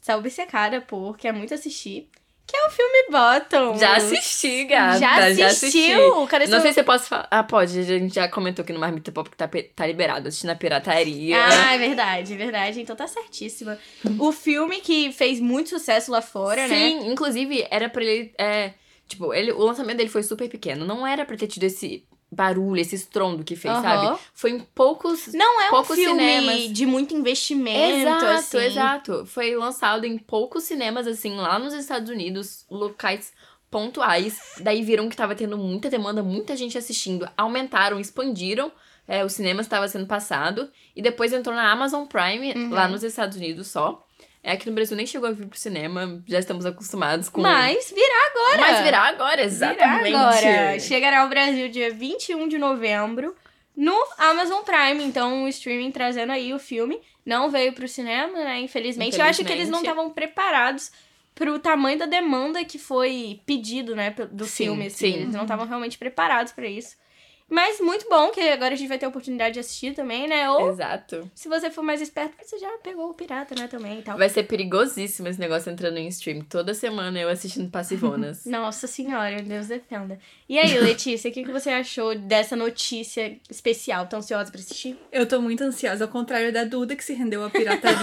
Está obcecada por, quer muito assistir, que é o filme Bottom. Já assisti, gata. Já Já assistiu? assisti. Cadê Não sei se eu posso falar. Ah, pode. A gente já comentou aqui no Marmita Pop que tá, tá liberado. Assistindo a pirataria. Ah, é verdade, é verdade. Então tá certíssima. O filme que fez muito sucesso lá fora, né? Sim, inclusive, era pra ele. É, tipo, ele, o lançamento dele foi super pequeno. Não era pra ter tido esse barulho, esse estrondo que fez, sabe? Foi em poucos. Não é um poucos filme cinemas. de muito investimento, Exato, assim. exato. Foi lançado em poucos cinemas, assim, lá nos Estados Unidos, locais pontuais. Daí viram que tava tendo muita demanda, muita gente assistindo. Aumentaram, expandiram. É, o cinema estava sendo passado. E depois entrou na Amazon Prime, Uhum. lá nos Estados Unidos só. É, aqui no Brasil nem chegou a vir pro cinema, já estamos acostumados com. Mas virá agora. Mas virá agora, Virá exatamente. agora. Chegará ao Brasil dia 21 de novembro no Amazon Prime. Então, o streaming trazendo aí o filme. Não veio pro cinema, né? Infelizmente. Eu acho que eles não Infelizmente. estavam preparados pro tamanho da demanda que foi pedido, né? Do Sim, filme, assim. sim. Eles não estavam realmente preparados pra isso. Mas muito bom que agora a gente vai ter a oportunidade de assistir também, né? Ou, Exato. se você for mais esperto, você já pegou o pirata, né? Também e tal. Vai ser perigosíssimo esse negócio entrando em stream. Toda semana eu assistindo Passivonas. Nossa senhora, Deus defenda. E aí, Letícia, o que, que você achou dessa notícia especial? Tá ansiosa pra assistir? Eu tô muito ansiosa, ao contrário da Duda, que se rendeu à pirataria.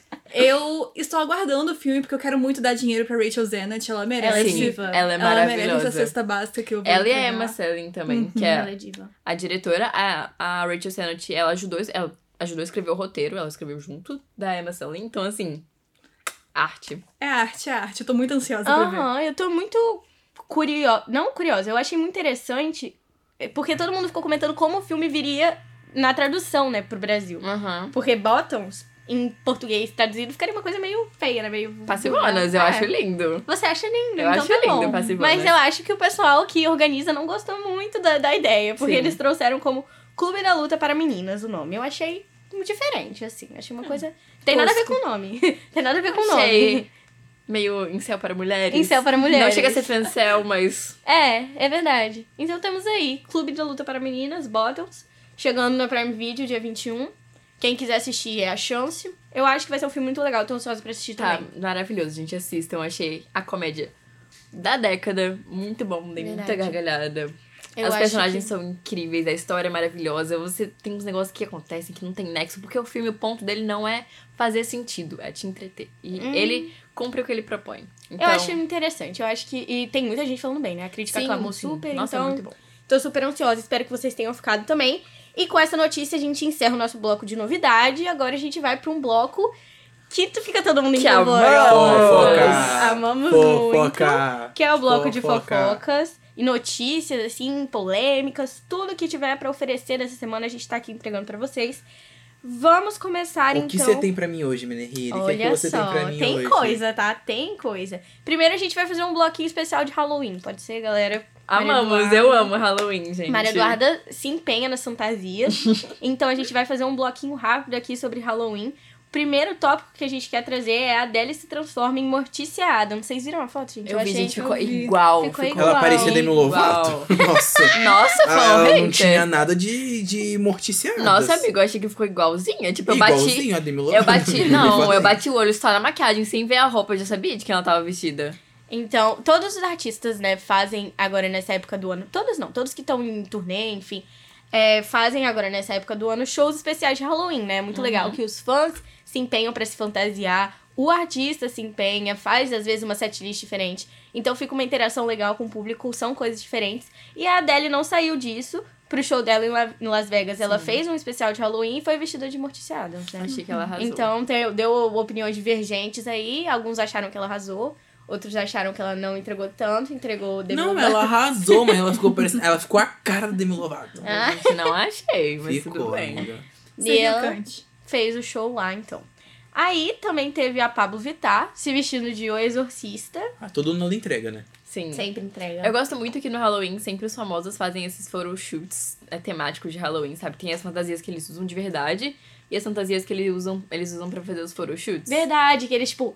eu estou aguardando o filme porque eu quero muito dar dinheiro pra Rachel Zenat. Ela merece. Ela é diva. ela é Ela merece maravilhosa. essa cesta básica que eu vou Ela e a. Emma Selling também, que Ela é é diva. a diretora. A, a Rachel Sennett, ela ajudou, ela ajudou a escrever o roteiro, ela escreveu junto da Emma Selling. Então, assim, arte. É arte, é arte. Eu tô muito ansiosa pra ver. Aham, eu tô muito curiosa. Não curiosa, eu achei muito interessante. eh, Porque todo mundo ficou comentando como o filme viria na tradução, né, pro Brasil. Aham. Porque Bottoms, em português traduzido, ficaria uma coisa meio feia, né? Meio. Passivonas, eu É. acho lindo. Você acha lindo, Eu então acho tá lindo bom. Passivonas. Mas eu acho que o pessoal que organiza não gostou muito da, da ideia, porque Sim. eles trouxeram como Clube da Luta para Meninas o nome. Eu achei diferente, assim. Achei uma coisa. Tem nada a ver com o nome. Tem nada a ver com o nome. Achei meio incel para mulheres. Incel para mulheres. Não chega a ser fancel, mas É, é verdade. Então temos aí Clube da Luta para Meninas, Bottoms, chegando na Prime Video dia 21. Quem quiser assistir é a chance. Eu acho que vai ser um filme muito legal, tô ansiosa pra assistir tá também. maravilhoso, gente. Assistam. Eu achei a comédia da década muito bom, muita Verdade. gargalhada. Eu As personagens que- são incríveis, a história é maravilhosa. Você tem uns negócios que acontecem que não tem nexo, porque o filme, o ponto dele não é fazer sentido, é te entreter. E ele cumpre o que ele propõe. Então, Hum. Eu acho interessante. Eu acho que. E tem muita gente falando bem, né? A crítica sim, aclamou sim. super, Nossa, então. muito bom. Tô super ansiosa, espero que vocês tenham ficado também. E com essa notícia a gente encerra o nosso bloco de novidade. Agora a gente vai pra um bloco que tu fica todo mundo Que empolvoroso. Fofoca. Amamos Fofoca. muito. Que é o bloco de Fofoca. fofocas e notícias, assim, polêmicas. Tudo que tiver pra oferecer nessa semana a gente tá aqui entregando pra vocês. Vamos começar O então. que você tem pra mim hoje, Menehiri? O que, é Olha que você só, tem pra mim hoje? coisa, tá? Tem coisa. Primeiro a gente vai fazer um bloquinho especial de Halloween. Pode ser, galera? Amamos, Eduarda. eu amo Halloween, gente. Maria Eduarda se empenha nas fantasias. então a gente vai fazer um bloquinho rápido aqui sobre Halloween. O primeiro tópico que a gente quer trazer é a Adele se transforma em Mortícia Adams. Vocês viram a foto, gente? Eu, vi, achei gente, ficou eu vi. igual. Ficou ficou igual. Ela parecia Demi Lovato? Nossa. Nossa, foi Ah, ela não tinha nada de, de morticiadas. Nossa, amigo, eu achei que ficou igualzinha. Tipo, eu bati. Igualzinho a Demi Lovato. Eu bati. Não, eu bati o olho só na maquiagem, sem ver a roupa. Eu já sabia de quem ela tava vestida. Então, todos os artistas, né, fazem agora nessa época do ano. Todos não, todos que estão em turnê, enfim. É, fazem agora nessa época do ano shows especiais de Halloween, né? Muito legal que os fãs se empenham pra se fantasiar, o artista se empenha, faz às vezes uma setlist diferente. Então fica uma interação legal com o público, são coisas diferentes. E a Adele não saiu disso. Pro show dela em La- em Las Vegas, ela fez um especial de Halloween e foi vestida de Mortícia Adams, né? Achei que ela arrasou. Então, deu opiniões divergentes aí. Alguns acharam que ela arrasou. Outros acharam que ela não entregou tanto. Entregou Demi Não, Lovato. ela arrasou, mas ela ficou parecendo... Ela ficou a cara da Demi Lovato. Ah. Gente, não achei, mas tudo Ficou, bem. amiga. E ela fez o show lá, então. Aí também teve a Pablo Vittar se vestindo de O Exorcista. Ah, todo mundo entrega, né? Sim. Sempre entrega. Eu gosto muito que no Halloween sempre os famosos fazem esses photoshoots é, temáticos de Halloween, sabe? Tem as fantasias que eles usam de verdade e as fantasias que eles usam, eles usam pra fazer os photoshoots. Verdade, que eles, tipo,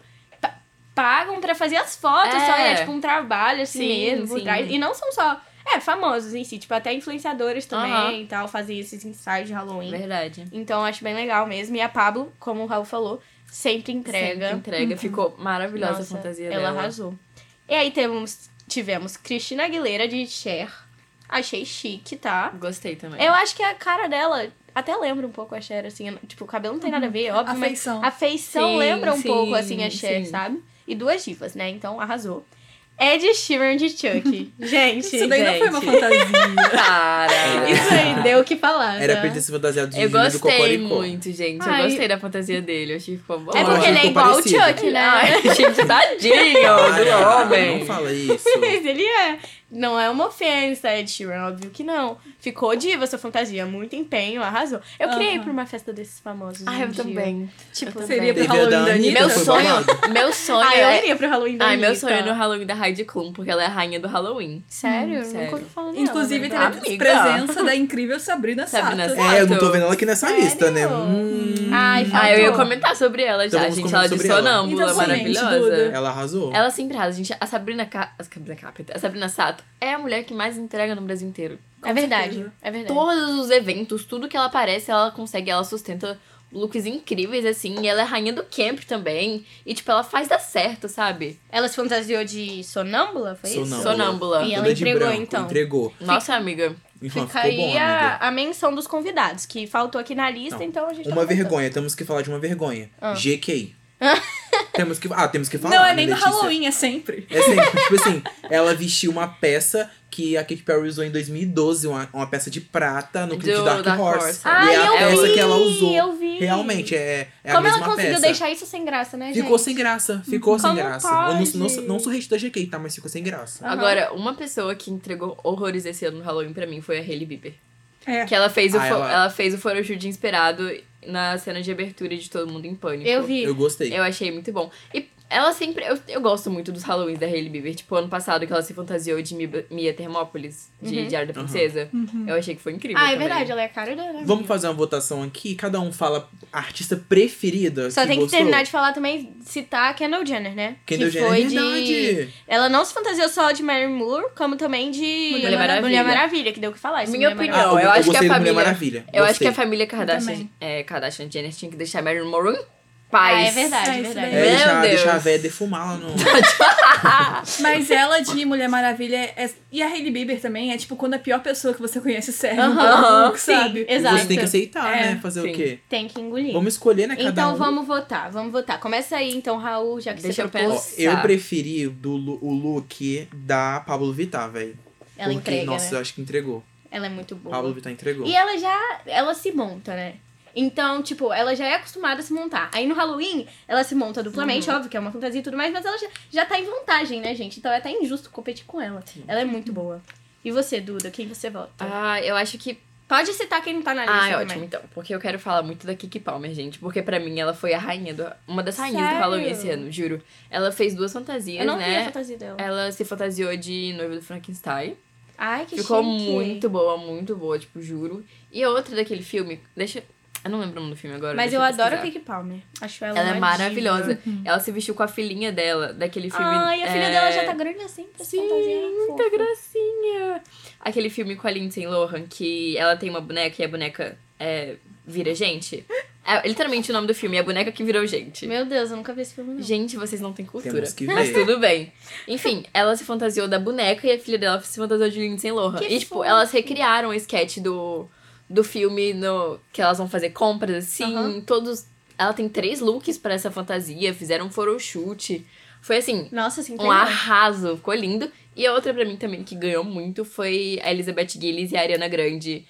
pagam pra fazer as fotos, É. só é tipo um trabalho assim Sim, mesmo por sim. trás. E não são só, é, famosos em si, tipo, até influenciadores também Aham. e tal, fazem esses ensaios de Halloween. Verdade. Então eu acho bem legal mesmo. E a Pablo, como o Raul falou, sempre entrega. Sempre entrega. Ficou maravilhosa Nossa, a fantasia ela dela. arrasou. E aí temos, tivemos Cristina Aguilera de Cher. Achei chique, tá? Gostei também. Eu acho que a cara dela até lembra um pouco a Cher, assim. Tipo, o cabelo não tem nada a ver, óbvio, A feição. a feição Sim, lembra um sim, pouco, assim, a Cher, sim. sabe? E duas divas, né? Então, arrasou. Ed Sheeran de Chuck. Gente, Isso daí não foi uma gente. fantasia. Cara. isso aí deu o que falar. Era tá? pra ter se fantasiado de Eu Júlio do gostei Cocoricó. muito, gente. Ai. Eu gostei da fantasia dele. Eu achei que ficou bom. É porque ele é igual o. Chuck, né? Ai, gente, tadinho do homem. Não fala isso. Mas ele é. Não é uma ofensa, Ed Sheeran, óbvio que não. Ficou diva sua fantasia, muito empenho, arrasou. Eu queria ir pra uma festa desses famosos. Ah, um eu dia. também. Tipo, Eu Seria também. pro Halloween da Anitta? Meu sonho, meu sonho Ah, eu é... iria pro Halloween da Ai, meu sonho é no Halloween da Heidi Klum, porque ela é a rainha do Halloween. Sério? Hum, sério. Nunca ouvi falar dela, Inclusive, teve verdade. Amiga. a presença da incrível Sabrina, Sabrina Sato. Sato. É, eu não tô vendo ela aqui nessa Sério? lista, né? Hum, Ai, Ah, eu ia faltou. comentar sobre ela Então já, vamos gente. Ela de sonâmbula, Então, maravilhosa. Ela arrasou. Ela sempre arrasa, gente. A Sabrina, Ca... a Sabrina Carpenter, a Sabrina Sato é a mulher que mais entrega no Brasil inteiro. É verdade, certeza. é verdade. Todos os eventos, tudo que ela aparece, ela consegue, ela sustenta looks incríveis, assim. E ela é rainha do camp também. E, tipo, ela faz dar certo, sabe? Ela se fantasiou de sonâmbula, foi isso? Sonâmbula. Sonâmbula. E ela Toda entregou, branco, então. Entregou. Nossa, amiga. Então, Fica ficou aí bom, a, a menção dos convidados, que faltou aqui na lista, Não. então a gente tá Uma comentando. vergonha, temos que falar de uma vergonha. Ah. GK. temos que, ah, temos que falar. Não é né, nem no Letícia? Halloween, é sempre. É sempre, tipo assim, ela vestiu uma peça que a Katy Perry usou em 2012, uma, uma peça de prata no clipe Dark, Dark Horse. Horse. Ai, e é a eu peça vi, que ela usou. eu vi. Realmente, é, é a Como ela mesma conseguiu peça. deixar isso sem graça, né, Ficou gente? sem graça, ficou sem Como graça. pode? Eu não, não, não sou hate da GK, tá? Mas ficou sem graça. Aham. Agora, uma pessoa que entregou horrores esse ano no Halloween pra mim foi a Hailey Bieber. É. Que ela fez o, Ah, ela- ela... fez o photoshoot inspirado na cena de abertura de Todo Mundo em Pânico. Eu vi. Eu gostei. Eu achei muito bom. E ela sempre. Eu, eu gosto muito dos Halloweens da Hailey Bieber. Tipo, ano passado que ela se fantasiou de Mi- Mia Termópolis, de Uhum. Diário da Princesa. Eu achei que foi incrível. Ah, é também. verdade, ela é a cara dela. Vamos fazer uma votação aqui. Cada um fala a artista preferida. Só tem que gostou. terminar de falar também, citar a Kendall Jenner, né? Kendall que Jenner, foi é de... Ela não se fantasiou só de Mary Moore, como também de Mulher Maravilha. Mulher Maravilha, que deu o que falar. isso, Minha opinião, Maravilha. eu acho que a família-. Eu acho que a família Kardashian, é, Kardashian Jenner tinha que deixar Marilyn Monroe paz. Ah, é verdade, É é verdade. É, Meu deixar, Deus. deixar a véia defumar lá no. Mas ela de Mulher Maravilha é... e a Hailey Bieber também é tipo quando a pior pessoa que você conhece serve um Aham, pouco, sim, sabe? exato. Você tem que aceitar, É, né? Fazer sim. o quê? Tem que engolir. Vamos escolher, né? Cada Então um. vamos votar, vamos votar. Começa aí, então, Raul, já que Deixa você propôs. Ó, pensar. eu preferi do, o look da Pablo Vittar, velho. Ela Porque, entrega, nossa, né? eu acho que entregou. Ela é muito boa. Pablo Vittar entregou. E ela já, ela se monta, né? Então, tipo, ela já é acostumada a se montar. Aí no Halloween, ela se monta duplamente, Uhum. óbvio que é uma fantasia e tudo mais, mas ela já, já tá em vantagem, né, gente? Então é até injusto competir com ela. Ela é muito boa. E você, Duda, quem você vota? Ah, eu acho que Pode citar quem não tá na lista Ah, é também. ótimo, então. Porque eu quero falar muito da Kiki Palmer, gente. Porque pra mim ela foi a rainha do. Uma das rainhas Sério? do Halloween esse ano, juro. Ela fez duas fantasias, Eu não vi a né? fantasia dela. Ela se fantasiou de noiva do Frankenstein. Ai, que Ficou chique. muito boa, muito boa, tipo, juro. E outra daquele filme, deixa. Eu não lembro o nome do filme agora. Mas deixa eu adoro a. Kiki Palmer. Acho ela Ela é maravilhosa. diva. Ela se vestiu com a filhinha dela, daquele filme. Ai, a filha é, dela já tá grande assim pra se Sim, muita fofa. gracinha. Aquele filme com a Lindsay Lohan, que ela tem uma boneca e a boneca é, vira gente. É literalmente o nome do filme, é a boneca que virou gente. Meu Deus, eu nunca vi esse filme, não. Gente, vocês não têm cultura. Temos que Mas ver. tudo bem. Enfim, ela se fantasiou da boneca e a filha dela se fantasiou de Lindsay Lohan. Que e, tipo, fofo. elas recriaram o sketch do, do filme no, que elas vão fazer compras, assim. Aham. Todos. Ela tem três looks pra essa fantasia, fizeram um photoshoot. Foi assim, Nossa, assim, um arraso, ficou lindo. E a outra pra mim também que ganhou muito foi a Elizabeth Gillies e a Ariana Grande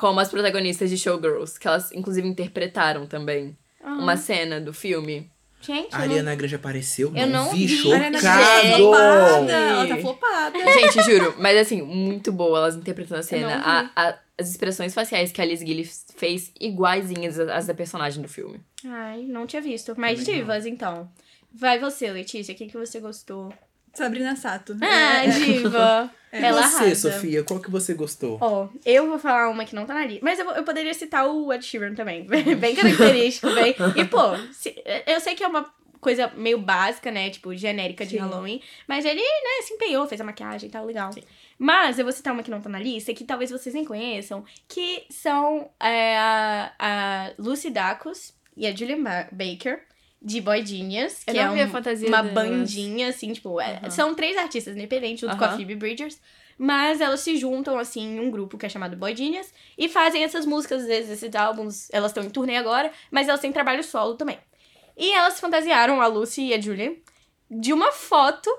como as protagonistas de Showgirls, que elas inclusive interpretaram também uma cena do filme. Gente, A Ariana Grande apareceu? Eu não vi. vi. Chocado! tá flopada. Ela tá flopada. Gente, juro, mas assim, muito boa elas interpretando a cena. não A- a- as expressões faciais que a Liz Gillies fez iguaizinhas às da personagem do filme. Ai, não tinha visto. Mais Também não. divas, então. Vai você, Letícia. Quem que você gostou? Sabrina Sato. Ah, diva. E Ela você, arrasa. Sofia, qual que você gostou? Ó, eu vou falar uma que não tá na lista. Mas eu, vou- eu poderia citar o Ed Sheeran também. bem característico, bem. E, pô, se- eu sei que é uma coisa meio básica, né? Tipo, genérica de Sim. Halloween. Mas ele, né, se empenhou, fez a maquiagem e tal, legal. Mas eu vou citar uma que não tá na lista, que talvez vocês nem conheçam, que são é, a, a Lucy Dacus e a Julian Ba- Baker. De Boy Genius, que é um- fantasia uma delas. bandinha, assim, tipo, é- Aham. são três artistas independentes, junto com a. Phoebe Bridgers. Mas elas se juntam, assim, em um grupo que é chamado Boy Genius e fazem essas músicas, às vezes, esses álbuns. Elas estão em turnê agora, mas elas têm trabalho solo também. E elas se fantasiaram, a Lucy e a Julia, de uma foto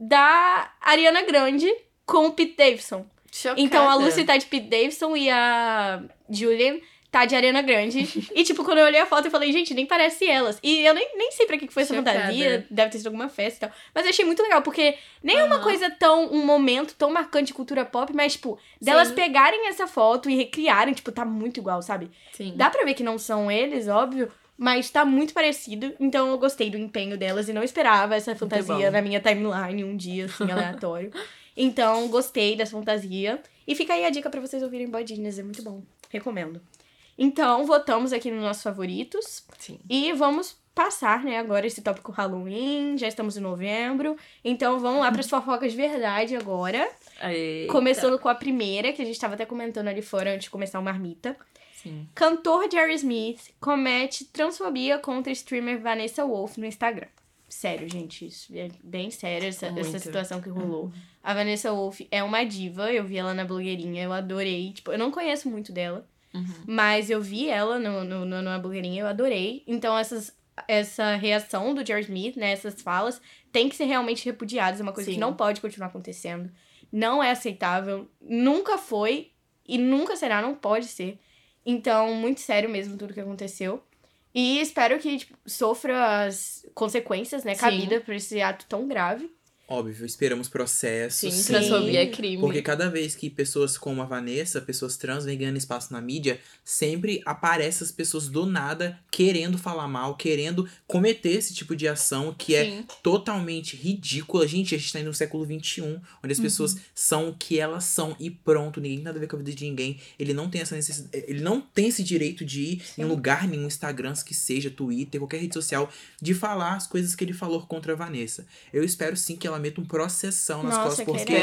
da Ariana Grande com o Pete Davidson. Chocada. Então a Lucy tá de Pete Davidson e a Julian tá de Arena Grande. e, tipo, quando eu olhei a foto, eu falei, gente, nem parece elas. E eu nem, nem sei pra que que foi essa Chocada. fantasia, deve ter sido alguma festa e tal. Mas eu achei muito legal, porque nem é uma coisa tão, um momento tão marcante de cultura pop, mas, tipo, delas Sim. pegarem essa foto e recriarem, tipo, tá muito igual, sabe? Sim. Dá pra ver que não são eles, óbvio, mas tá muito parecido. Então eu gostei do empenho delas e não esperava essa fantasia na minha timeline um dia, assim, aleatório. Então, gostei dessa fantasia. E fica aí a dica pra vocês ouvirem Bodinhas, é muito bom. Recomendo. Então, votamos aqui nos nossos favoritos. Sim. E vamos passar, né, agora esse tópico Halloween. Já estamos em novembro. Então, vamos lá pras fofocas de verdade agora. Eita. Começando com a primeira, que a gente tava até comentando ali fora antes de começar o Marmita. Sim. Cantor Jerry Smith comete transfobia contra streamer Vanessa Wolff no Instagram. Sério, gente, isso é bem sério essa, essa situação que rolou. A Vanessa Wolff é uma diva, eu vi ela na blogueirinha, eu adorei. Tipo, eu não conheço muito dela, Uhum. mas eu vi ela no, no, no, na blogueirinha, eu adorei. Então, essas, essa reação do Jerry Smith, né, essas falas, tem que ser realmente repudiadas. É uma coisa Sim. que não pode continuar acontecendo. Não é aceitável. Nunca foi e nunca será, não pode ser. Então, muito sério mesmo tudo que aconteceu. E espero que tipo, sofra as consequências, né, Sim. cabida por esse ato tão grave. Óbvio, esperamos processos. Sim, Sim. transfobia é crime. Porque cada vez que pessoas como a Vanessa, pessoas trans, vêm ganhando espaço na mídia, sempre aparecem as pessoas do nada querendo falar mal, querendo cometer esse tipo de ação que é Sim. totalmente ridícula. Gente, a gente tá indo no século XXI, onde as pessoas são o que elas são e pronto, ninguém tem nada a ver com a vida de ninguém. Ele não tem essa necessidade, ele não tem esse direito de ir em lugar nenhum, Instagram, que seja, Twitter, qualquer rede social, de falar as coisas que ele falou contra a Vanessa. Eu espero sim que ela meta um processão nas Nossa, costas, porque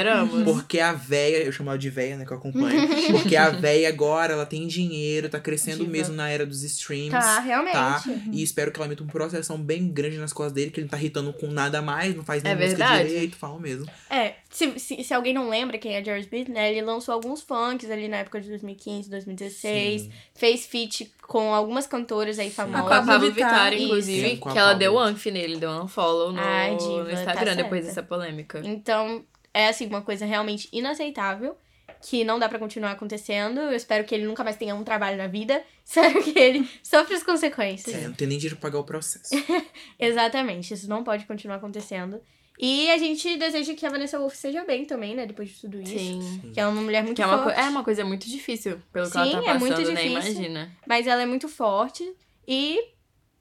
porque a véia, eu chamo ela de véia, né, que eu acompanho. porque a véia agora, ela tem dinheiro, tá crescendo Diva. mesmo na era dos streams. Tá, realmente. Tá? E espero que ela meta um processão bem grande nas costas dele, que ele não tá irritando com nada mais, não faz nem É música verdade. direito, fala mesmo. É, se, se, se alguém não lembra quem é Jerry Smith, né? Ele lançou alguns funks ali na época de 2015, 2016. Sim. Fez feat com algumas cantoras aí Com famosas. a Pablo Vittar. Inclusive, Sim, com que ela deu unf nele, deu um follow no, Ai, diva, no tá Instagram depois certa. dessa polêmica. Então, é assim, uma coisa realmente inaceitável. Que não dá pra continuar acontecendo. Eu espero que ele nunca mais tenha um trabalho na vida. Espero que ele sofra as consequências. É, não tem nem dinheiro pra pagar o processo. Exatamente, isso não pode continuar acontecendo. E a gente deseja que a Vanessa Wolff seja bem também, né? Depois de tudo isso. Sim. Que ela é uma mulher muito Que é uma, forte. é uma coisa muito difícil, pelo que ela Sim, tá é passando, muito né? difícil. Imagina. Mas ela é muito forte e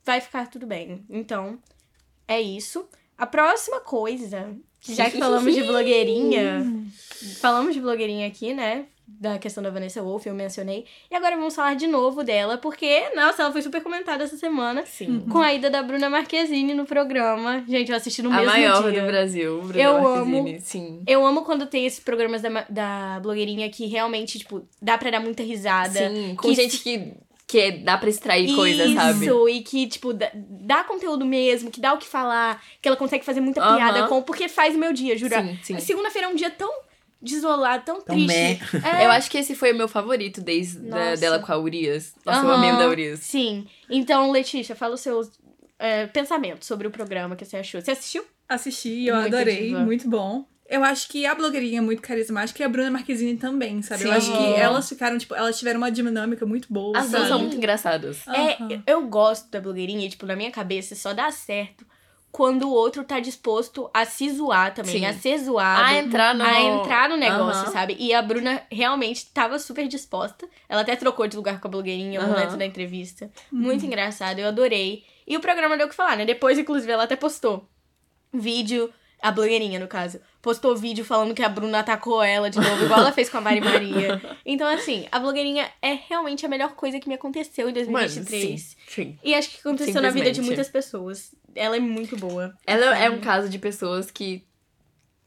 vai ficar tudo bem. Então, é isso. A próxima coisa, já que falamos de blogueirinha, falamos de blogueirinha aqui, né? Da questão da Vanessa Wolff, eu mencionei. E agora vamos falar de novo dela, porque, nossa, ela foi super comentada essa semana Sim. com a ida da Bruna Marquezine no programa. Gente, eu assisti no A mesmo maior dia. do Brasil, Bruna Eu Marquezine, Sim. Eu amo quando tem esses programas da, da blogueirinha que realmente, tipo, dá pra dar muita risada. Sim, com que- gente que, que dá pra extrair coisa, sabe? Isso, e que, tipo, dá, dá conteúdo mesmo, que dá o que falar, que ela consegue fazer muita piada com, porque faz o meu dia, jura. Sim, sim. Segunda-feira é um dia tão desolado, tão Tão triste. É, Eu acho que esse foi o meu favorito desde da- Nossa. dela com a Urias. Nossa, eu amei o da Urias. Sim. Então, Letícia, fala os seus é, pensamentos sobre o programa que você achou. Você assistiu? Assisti, eu Muito adorei, diva. muito bom. Eu acho que a blogueirinha é muito carismática e a Bruna Marquezine também, sabe? Eu Sim. acho que elas ficaram, tipo, elas tiveram uma dinâmica muito boa. As duas são muito engraçadas. É, eu gosto da blogueirinha, e, tipo, na minha cabeça só dá certo quando o outro tá disposto a se zoar também, Sim. a ser zoado. A entrar no... a entrar no negócio, Aham. sabe? E a Bruna realmente tava super disposta. Ela até trocou de lugar com a blogueirinha no Aham. momento da entrevista. Muito engraçado, eu adorei. E o programa deu o que falar, né? Depois, inclusive, ela até postou vídeo, a blogueirinha, no caso, postou vídeo falando que a Bruna atacou ela de novo, igual ela fez com a Mari Maria. Então, assim, a blogueirinha é realmente a melhor coisa que me aconteceu em Mano, 2023. sim, sim. E acho que aconteceu na vida de muitas pessoas. Ela é muito boa. Ela é um caso de pessoas que...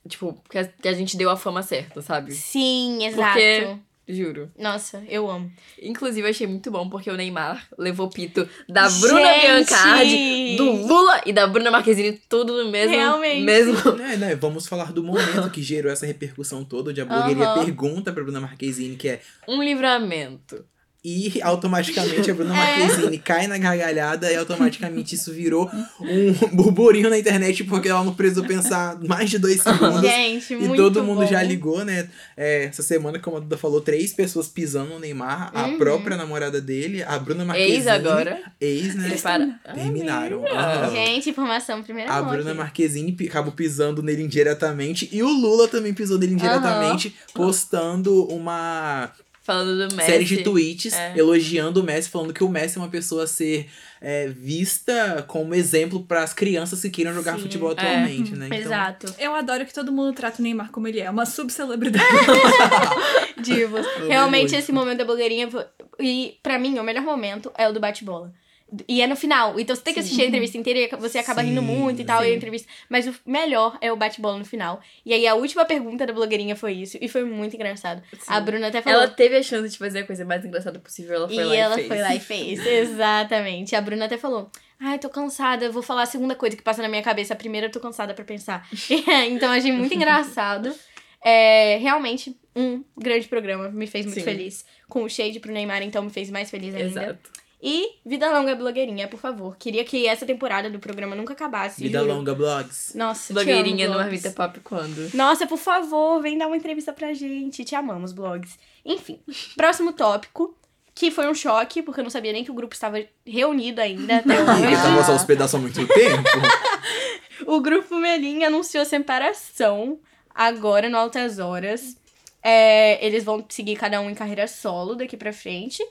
Tipo, que a, que a gente deu a fama certa, sabe? Sim, exato. Porque- Juro. Nossa, eu amo. Inclusive, eu achei muito bom porque o Neymar levou pito da Bruna Gente! Biancardi, do Lula e da Bruna Marquezine, tudo no mesmo. Realmente. mesmo. né, né, vamos falar do momento que gerou essa repercussão toda, onde a blogueirinha Aham. pergunta pra Bruna Marquezine, que é Um livramento. E automaticamente a É. Bruna Marquezine cai na gargalhada e automaticamente isso virou um burburinho na internet porque ela não precisou pensar mais de dois segundos. Gente, E todo mundo bom. já ligou, né? É, essa semana, como a Duda falou, três pessoas pisando no Neymar. A Uhum. própria namorada dele, a Bruna Marquezine. Ex agora. Ex, né? Prepara. Terminaram. Aham. Gente, informação primeira A Bruna. Marquezine acabou pisando nele indiretamente. E o Lula também pisou nele indiretamente, postando uma Falando do Messi. série de tweets É. elogiando o Messi, falando que o Messi é uma pessoa a ser é, vista como exemplo para as crianças que queiram jogar Sim. futebol É. atualmente, né? Então, Exato. Eu adoro que todo mundo trata o Neymar como ele é, uma subcelebridade. Divos. Realmente, esse momento da blogueirinha. E pra mim, o melhor momento é o do bate-bola. E é no final. Então você tem que assistir a entrevista inteira e você acaba rindo Sim, muito e tal, e a sim. entrevista. Mas o melhor é o bate-bola no final. E aí a última pergunta da blogueirinha foi isso. E foi muito engraçado. A Bruna até falou. Ela teve a chance de fazer a coisa mais engraçada possível. Ela foi e lá ela e fez. foi lá e fez. Exatamente. A Bruna até falou. Ai, tô cansada, vou falar a segunda coisa que passa na minha cabeça. A primeira eu tô cansada pra pensar. então achei muito engraçado. É, realmente, um grande programa. Me fez muito Sim. feliz. Com o shade pro Neymar, então me fez mais feliz ainda. Exato. E Vida Longa Blogueirinha, por favor. Queria que essa temporada do programa nunca acabasse. Vida juro. longa, blogs. Nossa, Blogueirinha no. Marmita Pop quando? Nossa, por favor, vem dar uma entrevista pra gente. Te amamos, blogs. Enfim, próximo tópico, que foi um choque, porque eu não sabia nem que o grupo estava reunido ainda até hoje. tava só os pedaços há muito tempo. O grupo Melim anunciou separação agora no Altas Horas. É, eles vão seguir cada um em carreira solo daqui pra frente.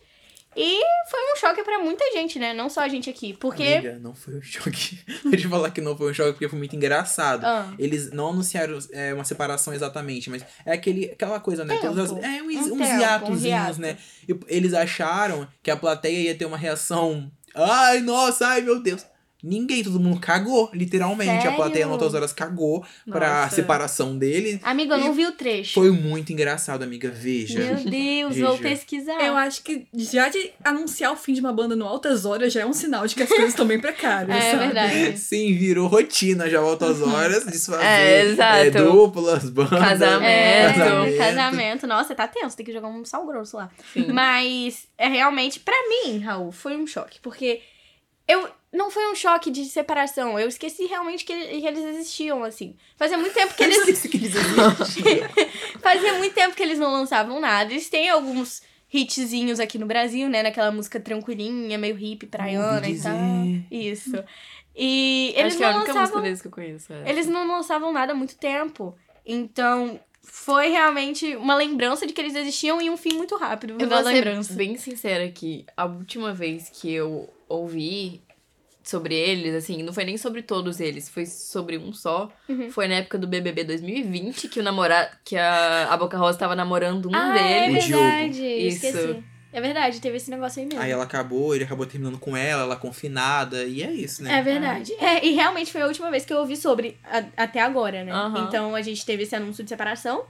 E foi um choque pra muita gente, né? Não só a gente aqui. Porque. Amiga, não foi um choque. Deixa eu falar que não foi um choque porque foi muito engraçado. Ah. Eles não anunciaram é, uma separação exatamente, mas é aquele, aquela coisa, né? Tempo. Todas as- é, uns, Um uns um hiatozinhos, hiato. né? E eles acharam que a plateia ia ter uma reação. Ai, nossa, ai, meu Deus. Ninguém, todo mundo cagou, literalmente. A Sério? plateia no Altas Horas cagou pra Nossa. separação dele. Amigo, eu não vi o trecho. Foi muito engraçado, amiga. Veja. Meu Deus, vou Veja. pesquisar. Eu acho que já de anunciar o fim de uma banda no altas horas já é um sinal de que as coisas estão bem precárias. É sabe? verdade. Sim, virou rotina já altas horas, desfazer É, exato. é, duplas, bandas. Casamento. É, Casamento. casamento. Nossa, tá tenso, tem que jogar um sal grosso lá. Sim. Mas é realmente, pra mim, Raul, foi um choque. Porque eu. Não foi um choque de separação. Eu esqueci realmente que, ele- que eles existiam, assim. Fazia muito tempo que eles. Esqueci que eles existem. Fazia muito tempo que eles não lançavam nada. Eles têm alguns hitzinhos aqui no Brasil, né? Naquela música tranquilinha, meio hippie, praiana e tal. Isso. E eles Acho que é a não única música lançavam. deles que eu conheço. é. Eles não lançavam nada há muito tempo. Então, foi realmente uma lembrança de que eles existiam e um fim muito rápido. Eu vou ser lembrança. bem sincera que a última vez que eu ouvi sobre eles, assim, não foi nem sobre todos eles, foi sobre um só. Uhum. Foi na época do BBB 2020 que o namorado, que a, a Boca Rosa tava namorando um ah, é deles. Diogo. verdade. Isso. Esqueci. É verdade, teve esse negócio aí mesmo. Aí ela acabou, ele acabou terminando com ela, ela confinada, e é isso, né? É verdade. É, e realmente foi a última vez que eu ouvi sobre a- até agora, né? Aham. Então a gente teve esse anúncio de separação.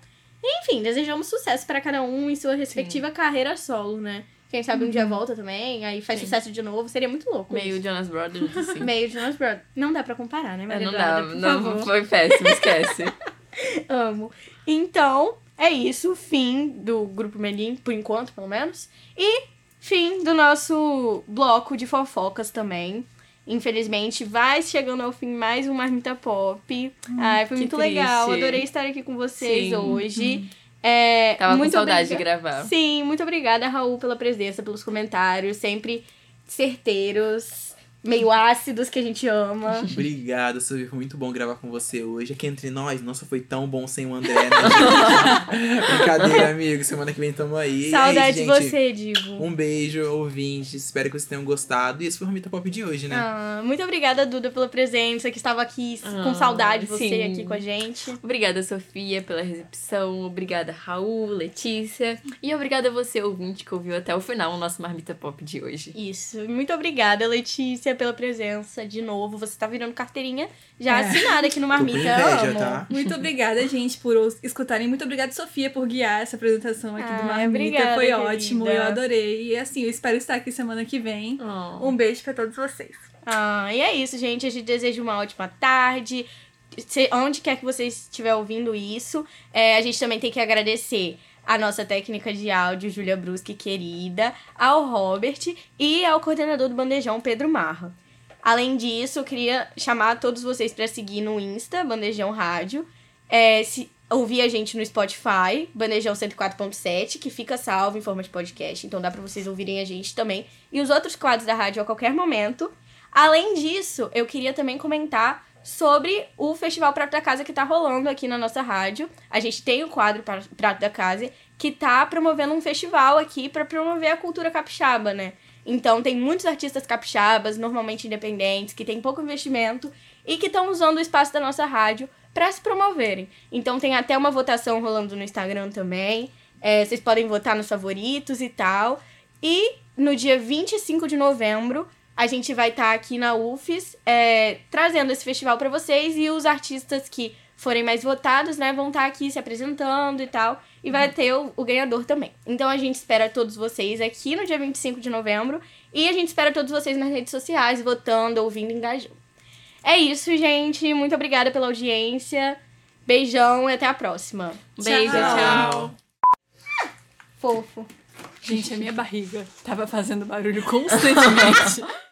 Enfim, desejamos sucesso pra cada um em sua respectiva carreira solo, né? Quem sabe um dia volta também, aí faz Sim. sucesso de novo, seria muito louco. Meio isso. Jonas Brothers, assim. Meio Jonas Brothers. Não dá pra comparar, né, É, Maria não dá, Eduarda? Por não, favor. foi péssimo, esquece. Amo. Então, é isso. Fim do Grupo Melim, por enquanto, pelo menos. E fim do nosso bloco de fofocas também. Infelizmente, vai chegando ao fim mais um Marmita Pop. Ai, foi muito legal. triste. Adorei estar aqui com vocês Sim. hoje. É, Tava muito com saudade de gravar. Sim, muito obrigada, Raul, pela presença, pelos comentários, sempre certeiros, meio ácidos que a gente ama. Obrigado, Silvia. Foi muito bom gravar com você hoje. Aqui entre nós, nossa, foi tão bom sem o André, né? Brincadeira, amigo. Semana que vem tamo aí. Saudade de você, Divo. Um beijo, ouvintes. Espero que vocês tenham gostado. E esse foi o Romita Pop de hoje, né? Ah, muito obrigada, Duda, pela presença, que estava aqui com Ah, saudade de você sim. aqui com a gente. Obrigada, Sofia, pela recepção. Obrigada, Raul, Letícia. E obrigada a você, ouvinte, que ouviu até o final o nosso Marmita Pop de hoje. Isso. Muito obrigada, Letícia, pela presença de novo. Você tá virando carteirinha já É. assinada aqui no Marmita. inveja, tá? Muito obrigada, gente, por escutarem. Muito obrigada, Sofia, por guiar essa apresentação aqui Ah, do Marmita. obrigada, Foi querida. ótimo, eu adorei. E assim, eu espero estar aqui semana que vem. Oh. Um beijo pra todos vocês. Ah, e é isso, gente. A gente deseja uma ótima tarde. Se- onde quer que vocês estiver ouvindo isso, é, a gente também tem que agradecer a nossa técnica de áudio, Júlia Bruschi, querida, ao Robert e ao coordenador do Bandejão, Pedro Marra. Além disso, eu queria chamar todos vocês para seguir no Insta, Bandejão Rádio. É, se, ouvir a gente no Spotify, Bandejão 104.7, que fica salvo em forma de podcast. Então dá para vocês ouvirem a gente também. E os outros quadros da rádio a qualquer momento. Além disso, eu queria também comentar sobre o Festival Prato da Casa que tá rolando aqui na nossa rádio. A gente tem o quadro Prato da Casa que tá promovendo um festival aqui para promover a cultura capixaba, né? Então tem muitos artistas capixabas, normalmente independentes, que têm pouco investimento e que estão usando o espaço da nossa rádio para se promoverem. Então tem até uma votação rolando no Instagram também. É, vocês podem votar nos favoritos e tal. E no dia 25 de novembro, a gente vai estar tá aqui na UFES é, trazendo esse festival para vocês e os artistas que forem mais votados, né, vão estar tá aqui se apresentando e tal. E vai uhum. ter o, o, ganhador também. Então a gente espera todos vocês aqui no dia 25 de novembro. E a gente espera todos vocês nas redes sociais, votando, ouvindo, engajando. É isso, gente. Muito obrigada pela audiência. Beijão e até a próxima. Beijo, tchau. tchau. Fofo. Gente, a minha barriga tava fazendo barulho constantemente.